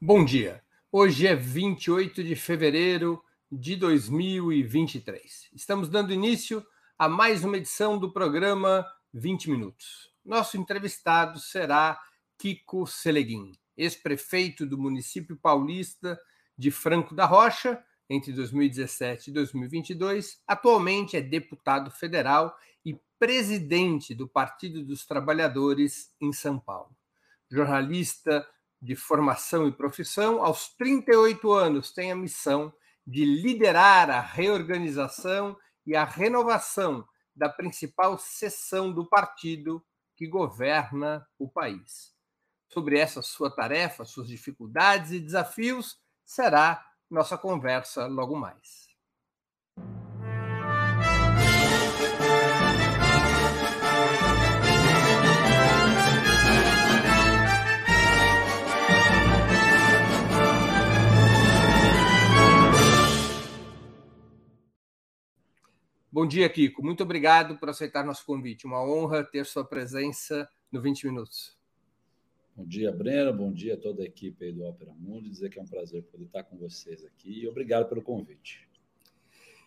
Bom dia. Hoje é 28 de fevereiro de 2023. Estamos dando início a mais uma edição do programa 20 Minutos. Nosso entrevistado será Kiko Seleguin, ex-prefeito do município paulista de Franco da Rocha entre 2017 e 2022. Atualmente é deputado federal e presidente do Partido dos Trabalhadores em São Paulo. Jornalista de formação e profissão, aos 38 anos tem a missão de liderar a reorganização e a renovação da principal seção do partido que governa o país. Sobre essa sua tarefa, suas dificuldades e desafios, será nossa conversa logo mais. Bom dia, Kiko. Muito obrigado por aceitar nosso convite. Uma honra ter sua presença no 20 Minutos. Bom dia, Breno. Bom dia a toda a equipe aí do Opera Mundo. Dizer que é um prazer poder estar com vocês aqui e obrigado pelo convite.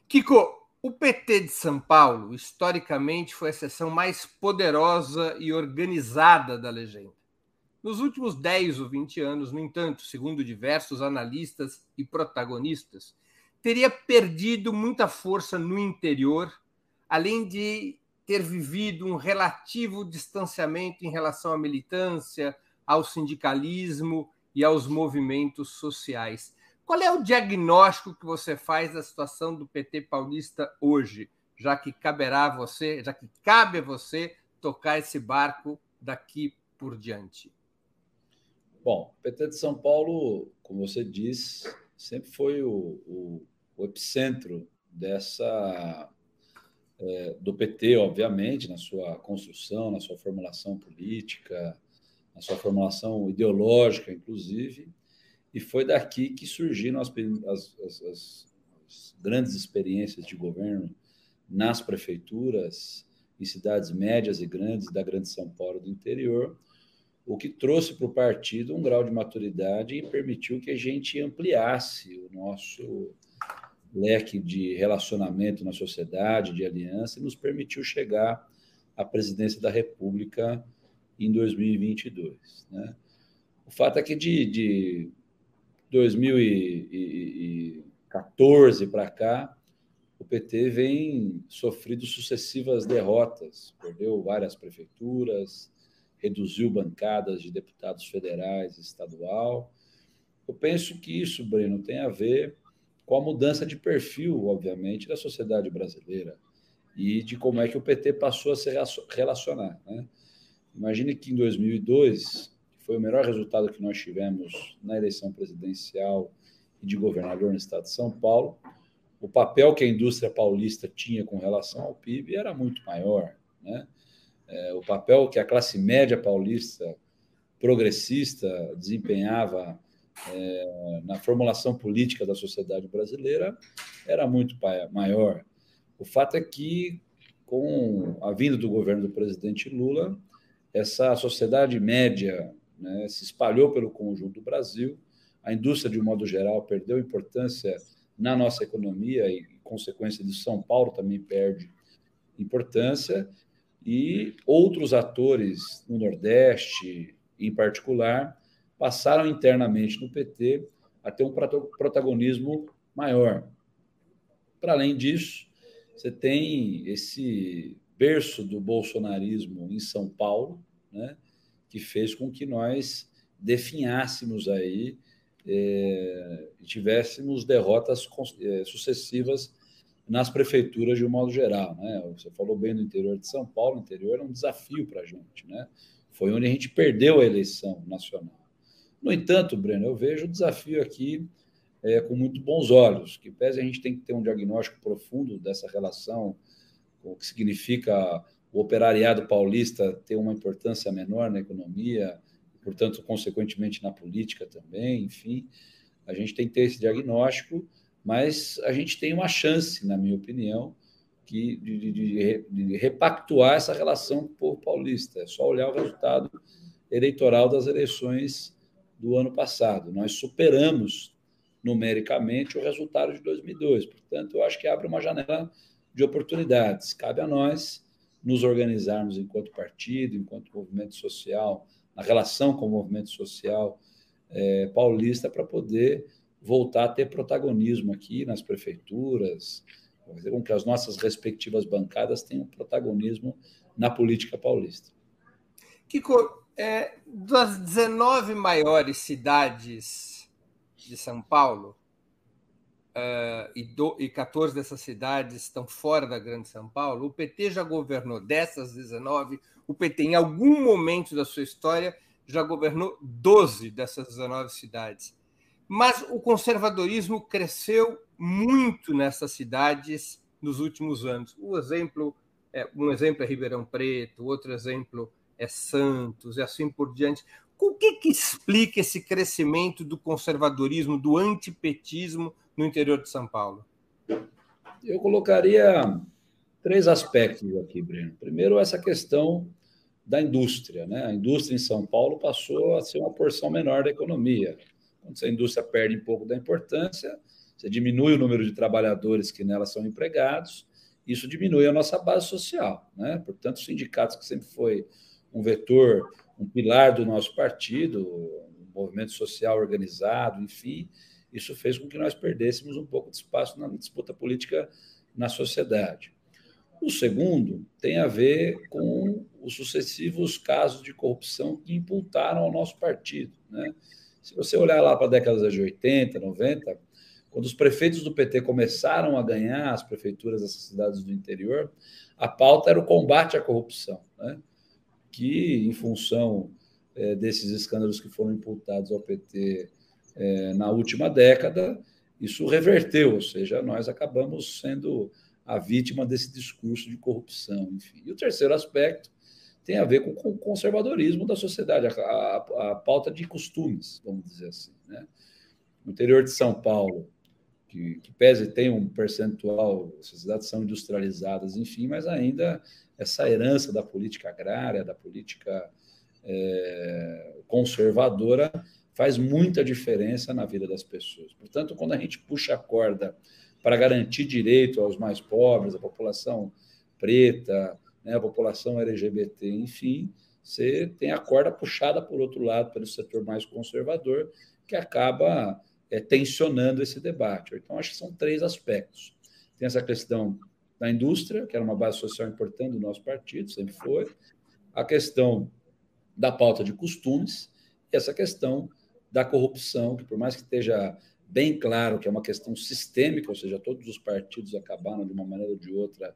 Kiko, o PT de São Paulo, historicamente, foi a seção mais poderosa e organizada da legenda. Nos últimos 10 ou 20 anos, no entanto, segundo diversos analistas e protagonistas, teria perdido muita força no interior, além de ter vivido um relativo distanciamento em relação à militância, ao sindicalismo e aos movimentos sociais. Qual é o diagnóstico que você faz da situação do PT paulista hoje, já que caberá a você, já que cabe a você tocar esse barco daqui por diante? Bom, o PT de São Paulo, como você diz, sempre foi o, o, o epicentro dessa é, do PT, obviamente, na sua construção, na sua formulação política, na sua formulação ideológica, inclusive, e foi daqui que surgiram as, as, as, as grandes experiências de governo nas prefeituras, em cidades médias e grandes da Grande São Paulo do interior, o que trouxe para o partido um grau de maturidade e permitiu que a gente ampliasse o nosso leque de relacionamento na sociedade, de aliança, e nos permitiu chegar à presidência da República em 2022. Né? O fato é que de, de 2014 para cá, o PT vem sofrendo sucessivas derrotas, perdeu várias prefeituras, reduziu bancadas de deputados federais e estadual. Eu penso que isso, Breno, tem a ver com a mudança de perfil, obviamente, da sociedade brasileira e de como é que o PT passou a se relacionar. Né? Imagine que em 2002, que foi o melhor resultado que nós tivemos na eleição presidencial e de governador no estado de São Paulo, o papel que a indústria paulista tinha com relação ao PIB era muito maior. Né? É, o papel que a classe média paulista progressista desempenhava é, na formulação política da sociedade brasileira era muito maior. O fato é que, com a vinda do governo do presidente Lula, essa sociedade média né, se espalhou pelo conjunto do Brasil, a indústria, de um modo geral, perdeu importância na nossa economia e, consequência disso, São Paulo também perde importância, e outros atores no Nordeste, em particular, passaram internamente no PT a ter um protagonismo maior. Para além disso, você tem esse berço do bolsonarismo em São Paulo, né, que fez com que nós definhássemos aí, é, tivéssemos derrotas é, sucessivas nas prefeituras de um modo geral. Né? Você falou bem do interior de São Paulo, o interior é um desafio para a gente. Né? Foi onde a gente perdeu a eleição nacional. No entanto, Breno, eu vejo o desafio aqui é, com muito bons olhos, que pese a gente tem que ter um diagnóstico profundo dessa relação, o que significa o operariado paulista ter uma importância menor na economia, portanto, consequentemente na política também, enfim, a gente tem que ter esse diagnóstico, mas a gente tem uma chance, na minha opinião, que, de, de, de repactuar essa relação com o povo paulista. É só olhar o resultado eleitoral das eleições do ano passado. Nós superamos numericamente o resultado de 2002. Portanto, eu acho que abre uma janela de oportunidades. Cabe a nós nos organizarmos enquanto partido, enquanto movimento social, na relação com o movimento social é, paulista, para poder voltar a ter protagonismo aqui nas prefeituras, fazer com que as nossas respectivas bancadas tenham protagonismo na política paulista. Kiko, é, das 19 maiores cidades de São Paulo, uh, e, do, e 14 dessas cidades estão fora da Grande São Paulo, o PT já governou dessas 19, o PT, em algum momento da sua história, já governou 12 dessas 19 cidades. Mas o conservadorismo cresceu muito nessas cidades nos últimos anos. O exemplo é, um exemplo é Ribeirão Preto, outro exemplo é Santos, e assim por diante. O que, que explica esse crescimento do conservadorismo, do antipetismo no interior de São Paulo? Eu colocaria três aspectos aqui, Breno. Primeiro, essa questão da indústria. Né? A indústria em São Paulo passou a ser uma porção menor da economia. Quando a indústria perde um pouco da importância, você diminui o número de trabalhadores que nela são empregados, isso diminui a nossa base social. Né? Portanto, os sindicatos, que sempre foi um vetor, um pilar do nosso partido, um movimento social organizado, enfim, isso fez com que nós perdêssemos um pouco de espaço na disputa política na sociedade. O segundo tem a ver com os sucessivos casos de corrupção que imputaram ao nosso partido. Né? Se você olhar lá para a década de 80, 90, quando os prefeitos do PT começaram a ganhar as prefeituras dessas cidades do interior, a pauta era o combate à corrupção, né? Que, em função é, desses escândalos que foram imputados ao PT é, na última década, isso reverteu, ou seja, nós acabamos sendo a vítima desse discurso de corrupção. Enfim. E o terceiro aspecto tem a ver com o conservadorismo da sociedade, a, a, a pauta de costumes, vamos dizer assim. Né? No interior de São Paulo, que, que pese tem um percentual, as sociedades são industrializadas, enfim, mas ainda essa herança da política agrária, da política é, conservadora, faz muita diferença na vida das pessoas. Portanto, quando a gente puxa a corda para garantir direito aos mais pobres, à população preta, né, a população LGBT, enfim, você tem a corda puxada por outro lado pelo setor mais conservador, que acaba é, tensionando esse debate. Então, acho que são três aspectos. Tem essa questão da indústria, que era uma base social importante do nosso partido, sempre foi, a questão da pauta de costumes e essa questão da corrupção, que por mais que esteja bem claro que é uma questão sistêmica, ou seja, todos os partidos acabaram de uma maneira ou de outra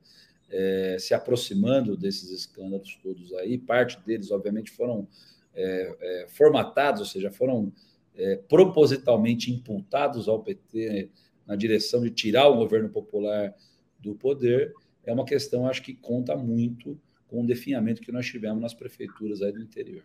é, se aproximando desses escândalos todos aí, parte deles, obviamente, foram é, é, formatados, ou seja, foram é, propositalmente imputados ao PT na direção de tirar o governo popular do poder, é uma questão, acho que conta muito com o definhamento que nós tivemos nas prefeituras aí do interior.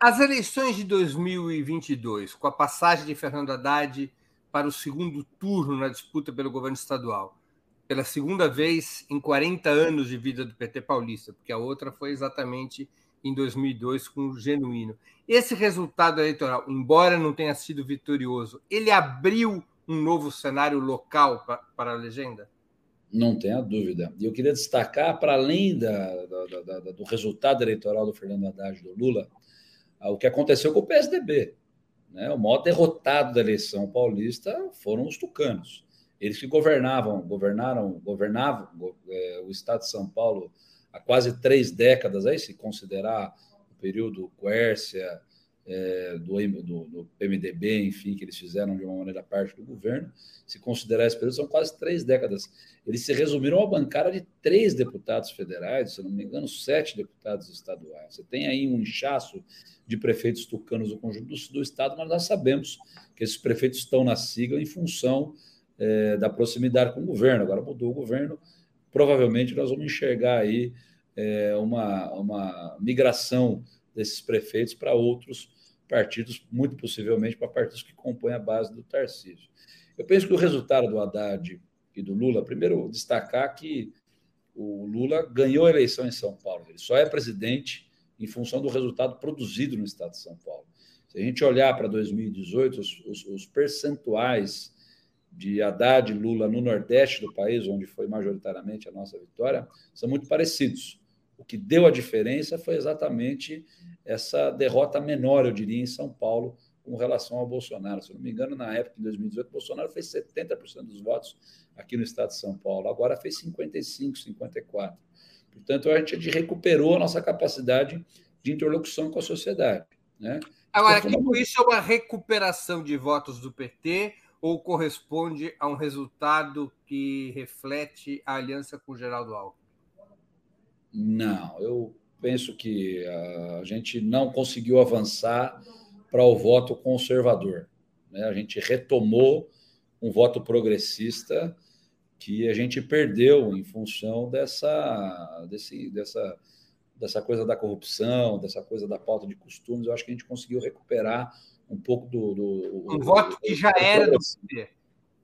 As eleições de 2022, com a passagem de Fernando Haddad para o segundo turno na disputa pelo governo estadual, pela segunda vez em 40 anos de vida do PT paulista, porque a outra foi exatamente em 2002 com o Genuíno. Esse resultado eleitoral, embora não tenha sido vitorioso, ele abriu um novo cenário local para a legenda? Não tenha dúvida. E eu queria destacar, para além da, da, da, do resultado eleitoral do Fernando Haddad e do Lula, o que aconteceu com o PSDB. Né? O maior derrotado da eleição paulista foram os tucanos. Eles que governavam, governaram, governavam é, o estado de São Paulo há quase três décadas, aí, se considerar o período Quércia, é, do, do, do, PMDB, enfim, que eles fizeram de uma maneira parte do governo, se considerar esse período, são quase três décadas. Eles se resumiram a bancada de três deputados federais, se não me engano, sete deputados estaduais. Você tem aí um inchaço de prefeitos tucanos do conjunto do, do Estado, mas nós sabemos que esses prefeitos estão na sigla em função é, da proximidade com o governo. Agora mudou o governo, provavelmente nós vamos enxergar aí é, uma, uma migração desses prefeitos para outros partidos, muito possivelmente para partidos que compõem a base do Tarcísio. Eu penso que o resultado do Haddad e do Lula, primeiro destacar que o Lula ganhou a eleição em São Paulo, ele só é presidente em função do resultado produzido no estado de São Paulo. Se a gente olhar para 2018, os, os, os percentuais de Haddad e Lula no Nordeste do país, onde foi majoritariamente a nossa vitória, são muito parecidos. O que deu a diferença foi exatamente essa derrota menor, eu diria, em São Paulo, com relação ao Bolsonaro. Se não me engano, na época, em 2018, Bolsonaro fez 70% dos votos aqui no estado de São Paulo, agora fez 55%, 54%. Portanto, a gente recuperou a nossa capacidade de interlocução com a sociedade. Né? Agora, tipo, isso é uma recuperação de votos do PT ou corresponde a um resultado que reflete a aliança com o Geraldo Alckmin? Não, eu penso que a gente não conseguiu avançar para o voto conservador. Né? A gente retomou um voto progressista que a gente perdeu em função dessa, desse, dessa, dessa coisa da corrupção, dessa coisa da pauta de costumes. Eu acho que a gente conseguiu recuperar um pouco do. do um voto que já era do PT.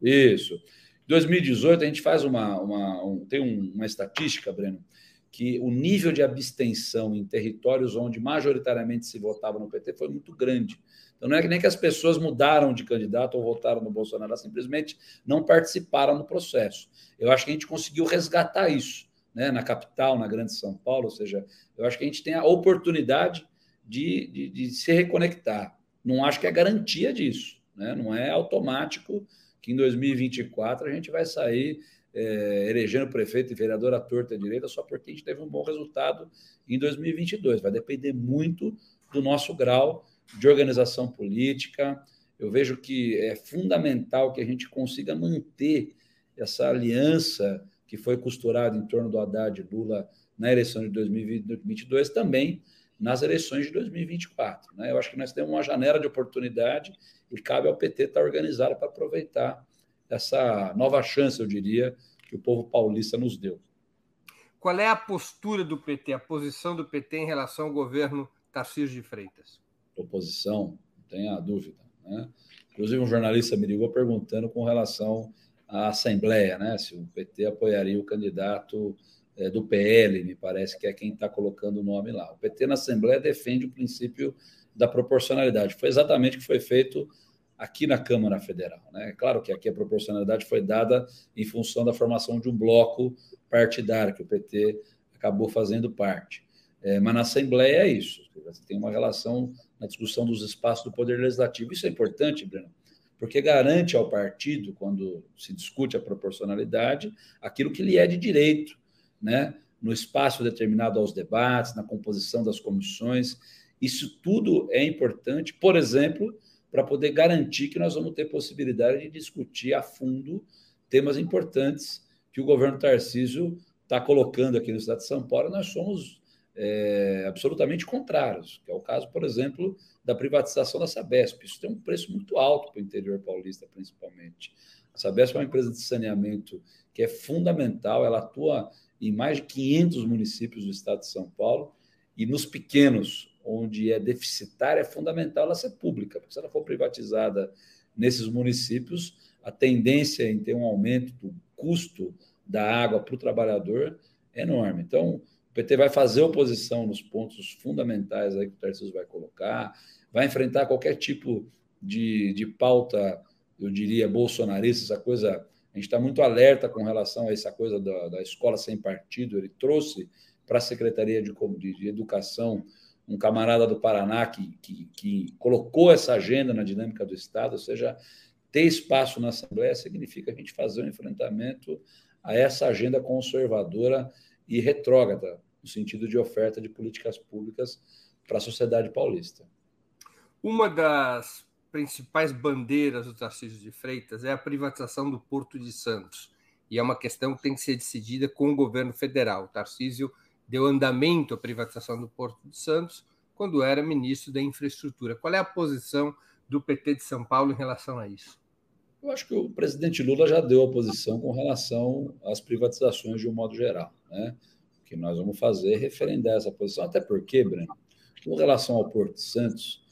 Isso. Em 2018, a gente faz uma. uma um, tem um, uma estatística, Breno, que o nível de abstenção em territórios onde majoritariamente se votava no PT foi muito grande. Então, não é que nem que as pessoas mudaram de candidato ou votaram no Bolsonaro, elas simplesmente não participaram do processo. Eu acho que a gente conseguiu resgatar isso né, na capital, na Grande São Paulo, ou seja, eu acho que a gente tem a oportunidade de, de, de se reconectar. Não acho que é garantia disso, né? não é automático que em 2024 a gente vai sair é, elegendo prefeito e vereador à torta direita só porque a gente teve um bom resultado em 2022. Vai depender muito do nosso grau de organização política. Eu vejo que é fundamental que a gente consiga manter essa aliança que foi costurada em torno do Haddad e Lula na eleição de 2022 também nas eleições de 2024. Né? Eu acho que nós temos uma janela de oportunidade e cabe ao PT estar organizado para aproveitar essa nova chance, eu diria, que o povo paulista nos deu. Qual é a postura do PT, a posição do PT em relação ao governo Tarcísio de Freitas? Oposição, não tenha dúvida. Né? Inclusive, um jornalista me ligou perguntando com relação à Assembleia, né? se o PT apoiaria o candidato é, do PL, me parece que é quem está colocando o nome lá. O PT na Assembleia defende o princípio da proporcionalidade. Foi exatamente o que foi feito aqui na Câmara Federal. Né? É claro que aqui a proporcionalidade foi dada em função da formação de um bloco partidário, que o PT acabou fazendo parte. É, mas na Assembleia é isso. Você tem uma relação na discussão dos espaços do Poder Legislativo. Isso é importante, Breno, porque garante ao partido, quando se discute a proporcionalidade, aquilo que lhe é de direito, né? no espaço determinado aos debates, na composição das comissões. Isso tudo é importante, por exemplo, para poder garantir que nós vamos ter possibilidade de discutir a fundo temas importantes que o governo Tarcísio está colocando aqui no estado de São Paulo. Nós somos é, absolutamente contrários, que é o caso, por exemplo, da privatização da Sabesp. Isso tem um preço muito alto para o interior paulista, principalmente. A Sabesp é uma empresa de saneamento que é fundamental, ela atua em mais de 500 municípios do estado de São Paulo, e nos pequenos, onde é deficitária, é fundamental ela ser pública, porque se ela for privatizada nesses municípios, a tendência em ter um aumento do custo da água para o trabalhador é enorme. Então, o PT vai fazer oposição nos pontos fundamentais aí que o Tarcísio vai colocar, vai enfrentar qualquer tipo de, de pauta, eu diria, bolsonarista, essa coisa. A gente está muito alerta com relação a essa coisa da, da escola sem partido. Ele trouxe para a Secretaria de, de Educação um camarada do Paraná que, que, que, colocou essa agenda na dinâmica do Estado, ou seja, ter espaço na Assembleia significa a gente fazer um enfrentamento a essa agenda conservadora e retrógrada, no sentido de oferta de políticas públicas para a sociedade paulista. Uma das principais bandeiras do Tarcísio de Freitas é a privatização do Porto de Santos, e é uma questão que tem que ser decidida com o governo federal. O Tarcísio deu andamento à privatização do Porto de Santos quando era ministro da Infraestrutura. Qual é a posição do PT de São Paulo em relação a isso? Eu acho que o presidente Lula já deu a posição com relação às privatizações de um modo geral. Né? O que nós vamos fazer é referendar essa posição, até porque, Breno, com relação ao Porto de Santos,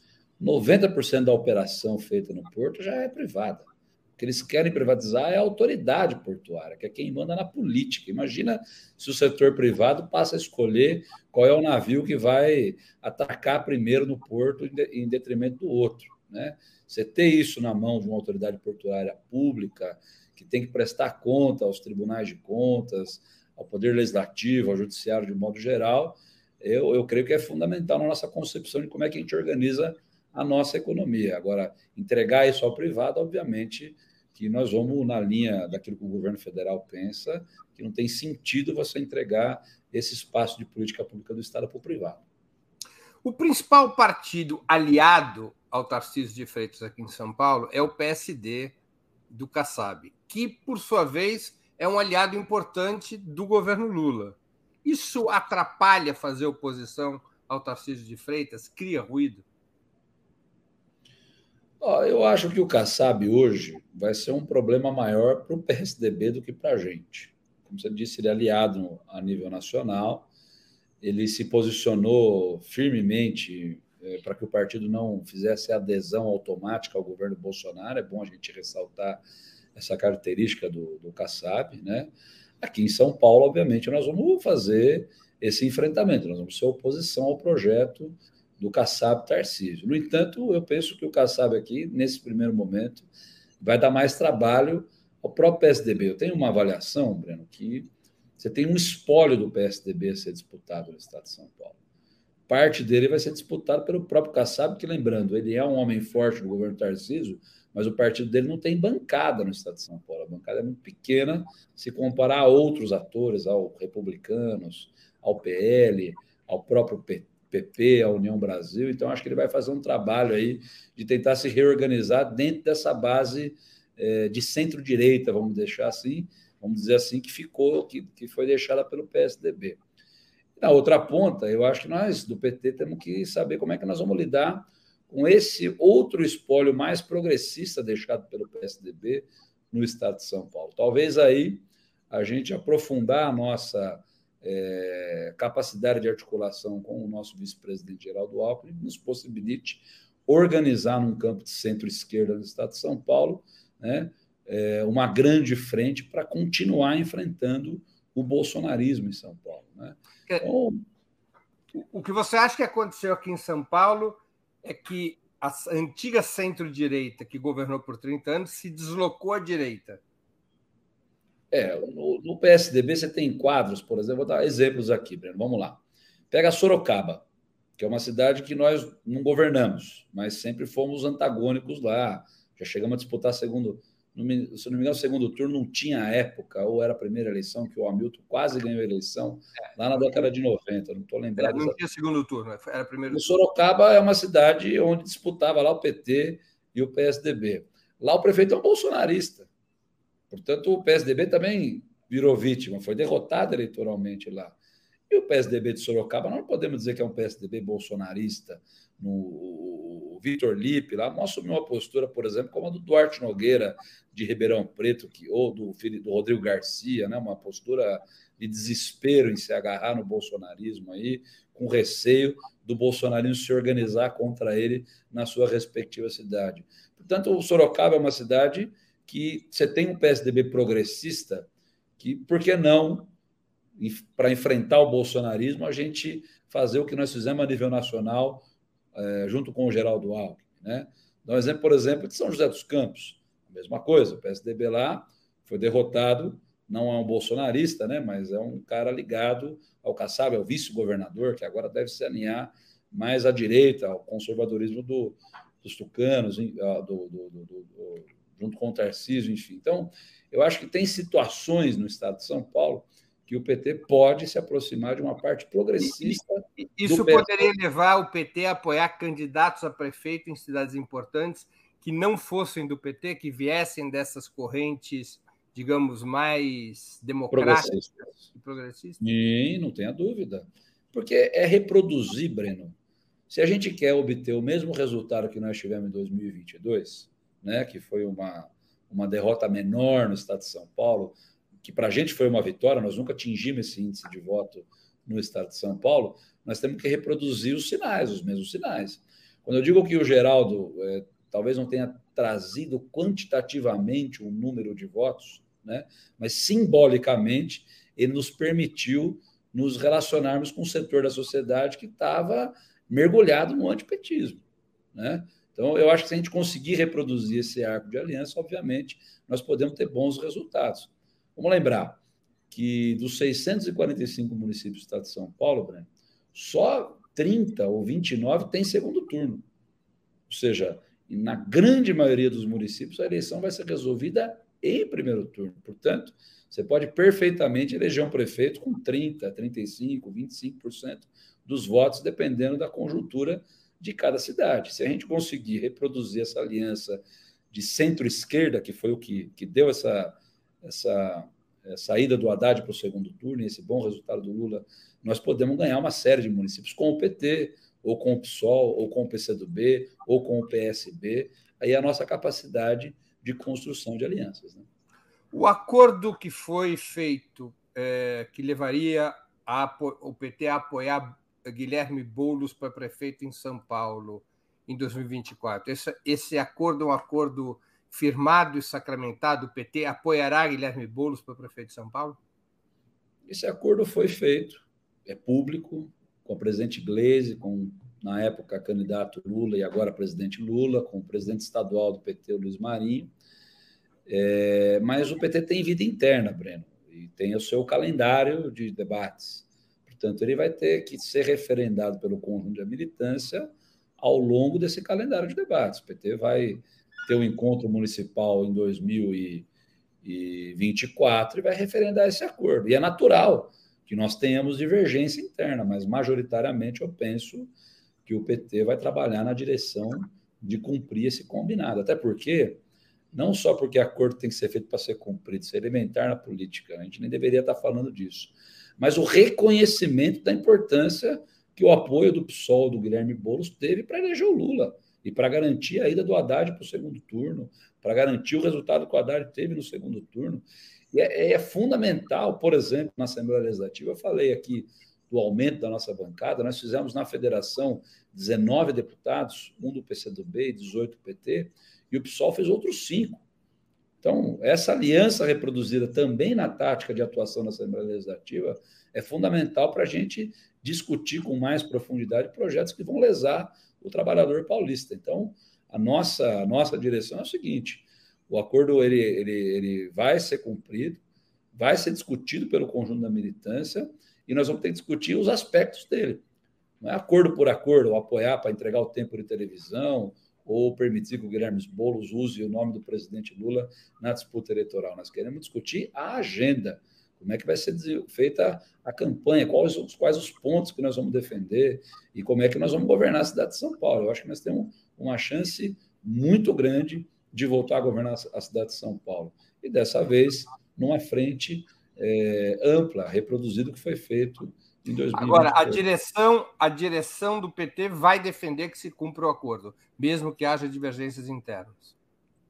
90% da operação feita no Porto já é privada. O que eles querem privatizar é a autoridade portuária, que é quem manda na política. Imagina se o setor privado passa a escolher qual é o navio que vai atacar primeiro no porto em detrimento do outro. Né? Você ter isso na mão de uma autoridade portuária pública, que tem que prestar conta aos tribunais de contas, ao Poder Legislativo, ao Judiciário de modo geral, eu, eu creio que é fundamental na nossa concepção de como é que a gente organiza a nossa economia. Agora, entregar isso ao privado, obviamente, que nós vamos na linha daquilo que o governo federal pensa, que não tem sentido você entregar esse espaço de política pública do Estado para o privado. O principal partido aliado ao Tarcísio de Freitas aqui em São Paulo é o PSD do Kassab, que, por sua vez, é um aliado importante do governo Lula. Isso atrapalha fazer oposição ao Tarcísio de Freitas? Cria ruído? Eu acho que o Kassab hoje vai ser um problema maior para o PSDB do que para a gente. Como você disse, ele é aliado a nível nacional, ele se posicionou firmemente é, para que o partido não fizesse adesão automática ao governo Bolsonaro. É bom a gente ressaltar essa característica do, do Kassab, né? Aqui em São Paulo, obviamente, nós vamos fazer esse enfrentamento, nós vamos ser oposição ao projeto do Kassab Tarcísio. No entanto, eu penso que o Kassab aqui, nesse primeiro momento, vai dar mais trabalho ao próprio PSDB. Eu tenho uma avaliação, Breno, que você tem um espólio do PSDB a ser disputado no estado de São Paulo. Parte dele vai ser disputado pelo próprio Kassab, que, lembrando, ele é um homem forte do governo Tarcísio, mas o partido dele não tem bancada no estado de São Paulo. A bancada é muito pequena se comparar a outros atores, ao Republicanos, ao PL, ao próprio PP, à União Brasil. Então, acho que ele vai fazer um trabalho aí de tentar se reorganizar dentro dessa base é, de centro-direita, vamos deixar assim, vamos dizer assim, que ficou, que, que foi deixada pelo PSDB. Na outra ponta, eu acho que nós, do PT, temos que saber como é que nós vamos lidar com esse outro espólio mais progressista deixado pelo PSDB no estado de São Paulo. Talvez aí a gente aprofundar a nossa é, capacidade de articulação com o nosso vice-presidente Geraldo Alckmin nos possibilite organizar num campo de centro-esquerda no estado de São Paulo né, é, uma grande frente para continuar enfrentando o bolsonarismo em São Paulo. Né? Então, o que você acha que aconteceu aqui em São Paulo é que a antiga centro-direita, que governou por 30 anos, se deslocou à direita. É, no, no, PSDB você tem quadros, por exemplo, vou dar exemplos aqui, Breno, vamos lá. Pega Sorocaba, que é uma cidade que nós não governamos, mas sempre fomos antagônicos lá. Já chegamos a disputar segundo se não me engano, o segundo turno não tinha época, ou era a primeira eleição, que o Hamilton quase ganhou a eleição, lá na década de 90, não estou lembrado. Não tinha segundo turno, era primeiro turno. Sorocaba é uma cidade onde disputava lá o PT e o PSDB. Lá o prefeito é um bolsonarista. Portanto, o PSDB também virou vítima, foi derrotado eleitoralmente lá. E o PSDB de Sorocaba, não podemos dizer que é um PSDB bolsonarista. No, Vitor Lipe lá assumiu uma postura, por exemplo, como a do Duarte Nogueira de Ribeirão Preto, que, ou do, do Rodrigo Garcia, né, uma postura de desespero em se agarrar no bolsonarismo aí, com receio do bolsonarismo se organizar contra ele na sua respectiva cidade. Portanto, o Sorocaba é uma cidade que você tem um PSDB progressista que, por que não, para enfrentar o bolsonarismo, a gente fazer o que nós fizemos a nível nacional é, junto com o Geraldo Alckmin. Né? Dá um exemplo, por exemplo, de São José dos Campos. A mesma coisa, o PSDB lá foi derrotado, não é um bolsonarista, né? mas é um cara ligado ao Kassab, é o vice-governador, que agora deve se alinhar mais à direita, ao conservadorismo do, dos tucanos, do, do, do, junto com o Tarcísio, enfim. Então, eu acho que tem situações no estado de São Paulo que o PT pode se aproximar de uma parte progressista. Isso poderia levar o PT a apoiar candidatos a prefeito em cidades importantes que não fossem do PT, que viessem dessas correntes, digamos, mais democráticas e progressistas? Sim, não tenha dúvida. Porque é reproduzir, Breno. Se a gente quer obter o mesmo resultado que nós tivemos em 2022, né, que foi uma, uma derrota menor no estado de São Paulo, que para a gente foi uma vitória, nós nunca atingimos esse índice de voto no estado de São Paulo, nós temos que reproduzir os sinais, os mesmos sinais. Quando eu digo que o Geraldo é, talvez não tenha trazido quantitativamente um número de votos, né? mas simbolicamente ele nos permitiu nos relacionarmos com um setor da sociedade que estava mergulhado no antipetismo. Né? Então, eu acho que se a gente conseguir reproduzir esse arco de aliança, obviamente, nós podemos ter bons resultados. Vamos lembrar que dos 645 municípios do estado de São Paulo, Breno, só 30 ou 29 tem segundo turno. Ou seja, na grande maioria dos municípios, a eleição vai ser resolvida em primeiro turno. Portanto, você pode perfeitamente eleger um prefeito com 30%, 35%, 25% dos votos, dependendo da conjuntura de cada cidade. Se a gente conseguir reproduzir essa aliança de centro-esquerda, que foi o que, que deu essa, essa, essa ida do Haddad para o segundo turno, e esse bom resultado do Lula, nós podemos ganhar uma série de municípios com o PT, ou com o PSOL, ou com o PCdoB, ou com o PSB. Aí é a nossa capacidade de construção de alianças. Né? O acordo que foi feito, é, que levaria a, o PT a apoiar Guilherme Boulos para prefeito em São Paulo em 2024. Esse, esse acordo é um acordo firmado e sacramentado? O PT apoiará Guilherme Boulos para prefeito de São Paulo? Esse acordo foi feito, é público, com o presidente Gleisi, com, na época, candidato Lula e agora presidente Lula, com o presidente estadual do PT, Luiz Marinho. É, mas o PT tem vida interna, Breno, e tem o seu calendário de debates. Portanto, ele vai ter que ser referendado pelo conjunto da militância ao longo desse calendário de debates. O PT vai ter um encontro municipal em 2024 e vai referendar esse acordo. E é natural que nós tenhamos divergência interna, mas majoritariamente eu penso que o PT vai trabalhar na direção de cumprir esse combinado. Até porque, não só porque acordo tem que ser feito para ser cumprido, isso é elementar na política, a gente nem deveria estar falando disso, mas o reconhecimento da importância que o apoio do PSOL, do Guilherme Boulos, teve para eleger o Lula e para garantir a ida do Haddad para o segundo turno, para garantir o resultado que o Haddad teve no segundo turno. E é, é, fundamental, por exemplo, na Assembleia Legislativa, eu falei aqui do aumento da nossa bancada, nós fizemos na federação 19 deputados, um do PCdoB e 18 do PT, e o PSOL fez outros cinco. Então, essa aliança reproduzida também na tática de atuação na Assembleia Legislativa é fundamental para a gente discutir com mais profundidade projetos que vão lesar o trabalhador paulista. Então, a nossa, a nossa direção é o seguinte: o acordo ele, ele, ele vai ser cumprido, vai ser discutido pelo conjunto da militância e nós vamos ter que discutir os aspectos dele. Não é acordo por acordo, ou apoiar para entregar o tempo de televisão, ou permitir que o Guilherme Boulos use o nome do presidente Lula na disputa eleitoral. Nós queremos discutir a agenda, como é que vai ser feita a campanha, quais, quais os pontos que nós vamos defender e como é que nós vamos governar a cidade de São Paulo. Eu acho que nós temos uma chance muito grande de voltar a governar a cidade de São Paulo. E dessa vez, numa frente é, ampla, reproduzido o que foi feito em 2020. Agora, a direção, a direção do PT vai defender que se cumpra o acordo, mesmo que haja divergências internas.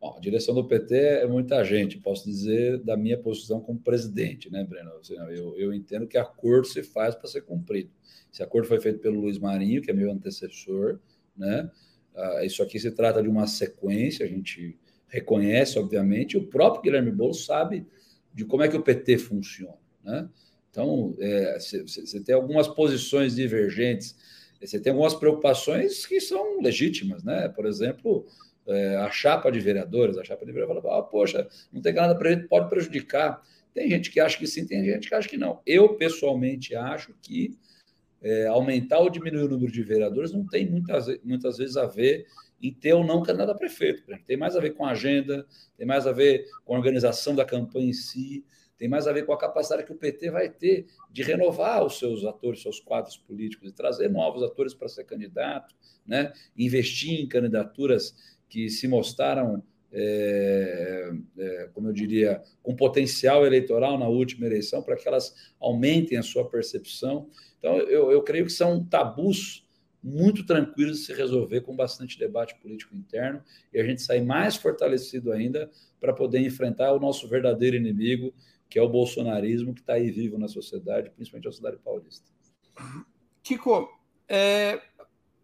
Bom, a direção do PT é muita gente, posso dizer da minha posição como presidente, né, Breno? Eu, eu entendo que acordo se faz para ser cumprido. Esse acordo foi feito pelo Luiz Marinho, que é meu antecessor, né? Ah, isso aqui se trata de uma sequência, a gente reconhece, obviamente, e o próprio Guilherme Boulos sabe de como é que o PT funciona, né? Então, você é, tem algumas posições divergentes, você tem algumas preocupações que são legítimas, né? Por exemplo, é, a chapa de vereadores, a chapa de vereadores fala, ah, poxa, não tem nada para pode prejudicar. Tem gente que acha que sim, tem gente que acha que não. Eu, pessoalmente, acho que é, aumentar ou diminuir o número de vereadores não tem muitas, muitas vezes a ver em ter ou não candidato a prefeito. Tem mais a ver com a agenda, tem mais a ver com a organização da campanha em si tem mais a ver com a capacidade que o PT vai ter de renovar os seus atores, seus quadros políticos, e trazer novos atores para ser candidato, né? investir em candidaturas que se mostraram, é, é, como eu diria, com potencial eleitoral na última eleição, para que elas aumentem a sua percepção. Então, eu, eu creio que são tabus muito tranquilos de se resolver com bastante debate político interno e a gente sair mais fortalecido ainda para poder enfrentar o nosso verdadeiro inimigo, que é o bolsonarismo que está aí vivo na sociedade, principalmente na cidade paulista. Kiko, é,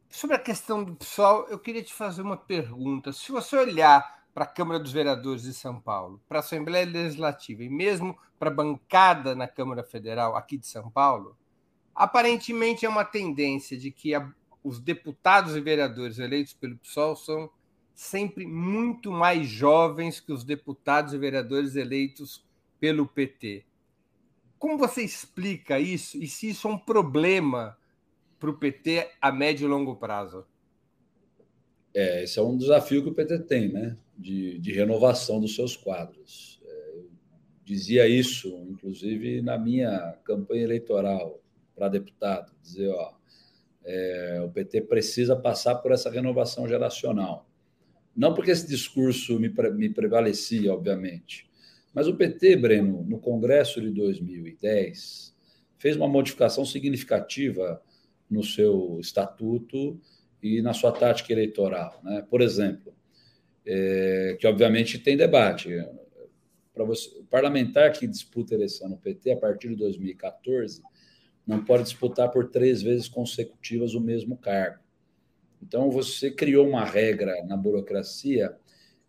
sobre a questão do pessoal, eu queria te fazer uma pergunta. Se você olhar para a Câmara dos Vereadores de São Paulo, para a Assembleia Legislativa e mesmo para a bancada na Câmara Federal aqui de São Paulo, aparentemente é uma tendência de que a, os deputados e vereadores eleitos pelo PSOL são sempre muito mais jovens que os deputados e vereadores eleitos pelo PT. Como você explica isso e se isso é um problema para o PT a médio e longo prazo? É, esse é um desafio que o PT tem, né? De, de renovação dos seus quadros. É, eu dizia isso, inclusive, na minha campanha eleitoral para deputado, dizer, ó, é, o PT precisa passar por essa renovação geracional. Não porque esse discurso me, me prevalecia, obviamente, mas o PT, Breno, no Congresso de 2010, fez uma modificação significativa no seu estatuto e na sua tática eleitoral. Né? Por exemplo, é, que obviamente tem debate. Você, o parlamentar que disputa eleição no PT a partir de 2014 não pode disputar por três vezes consecutivas o mesmo cargo. Então, você criou uma regra na burocracia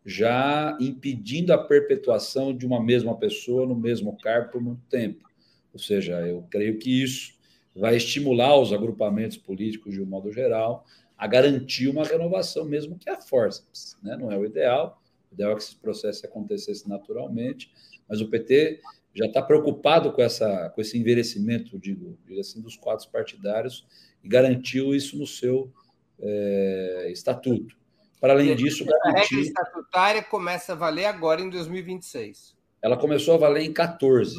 já impedindo a perpetuação de uma mesma pessoa no mesmo cargo por muito tempo. Ou seja, eu creio que isso vai estimular os agrupamentos políticos, de um modo geral, a garantir uma renovação, mesmo que a força. Né? Não é o ideal, o ideal é que esse processo acontecesse naturalmente, mas o PT já está preocupado com, essa, com esse envelhecimento, digo, assim, dos quadros partidários e garantiu isso no seu é, estatuto. Para além disso, a regra estatutária começa a valer agora em 2026. Ela começou a valer em 14.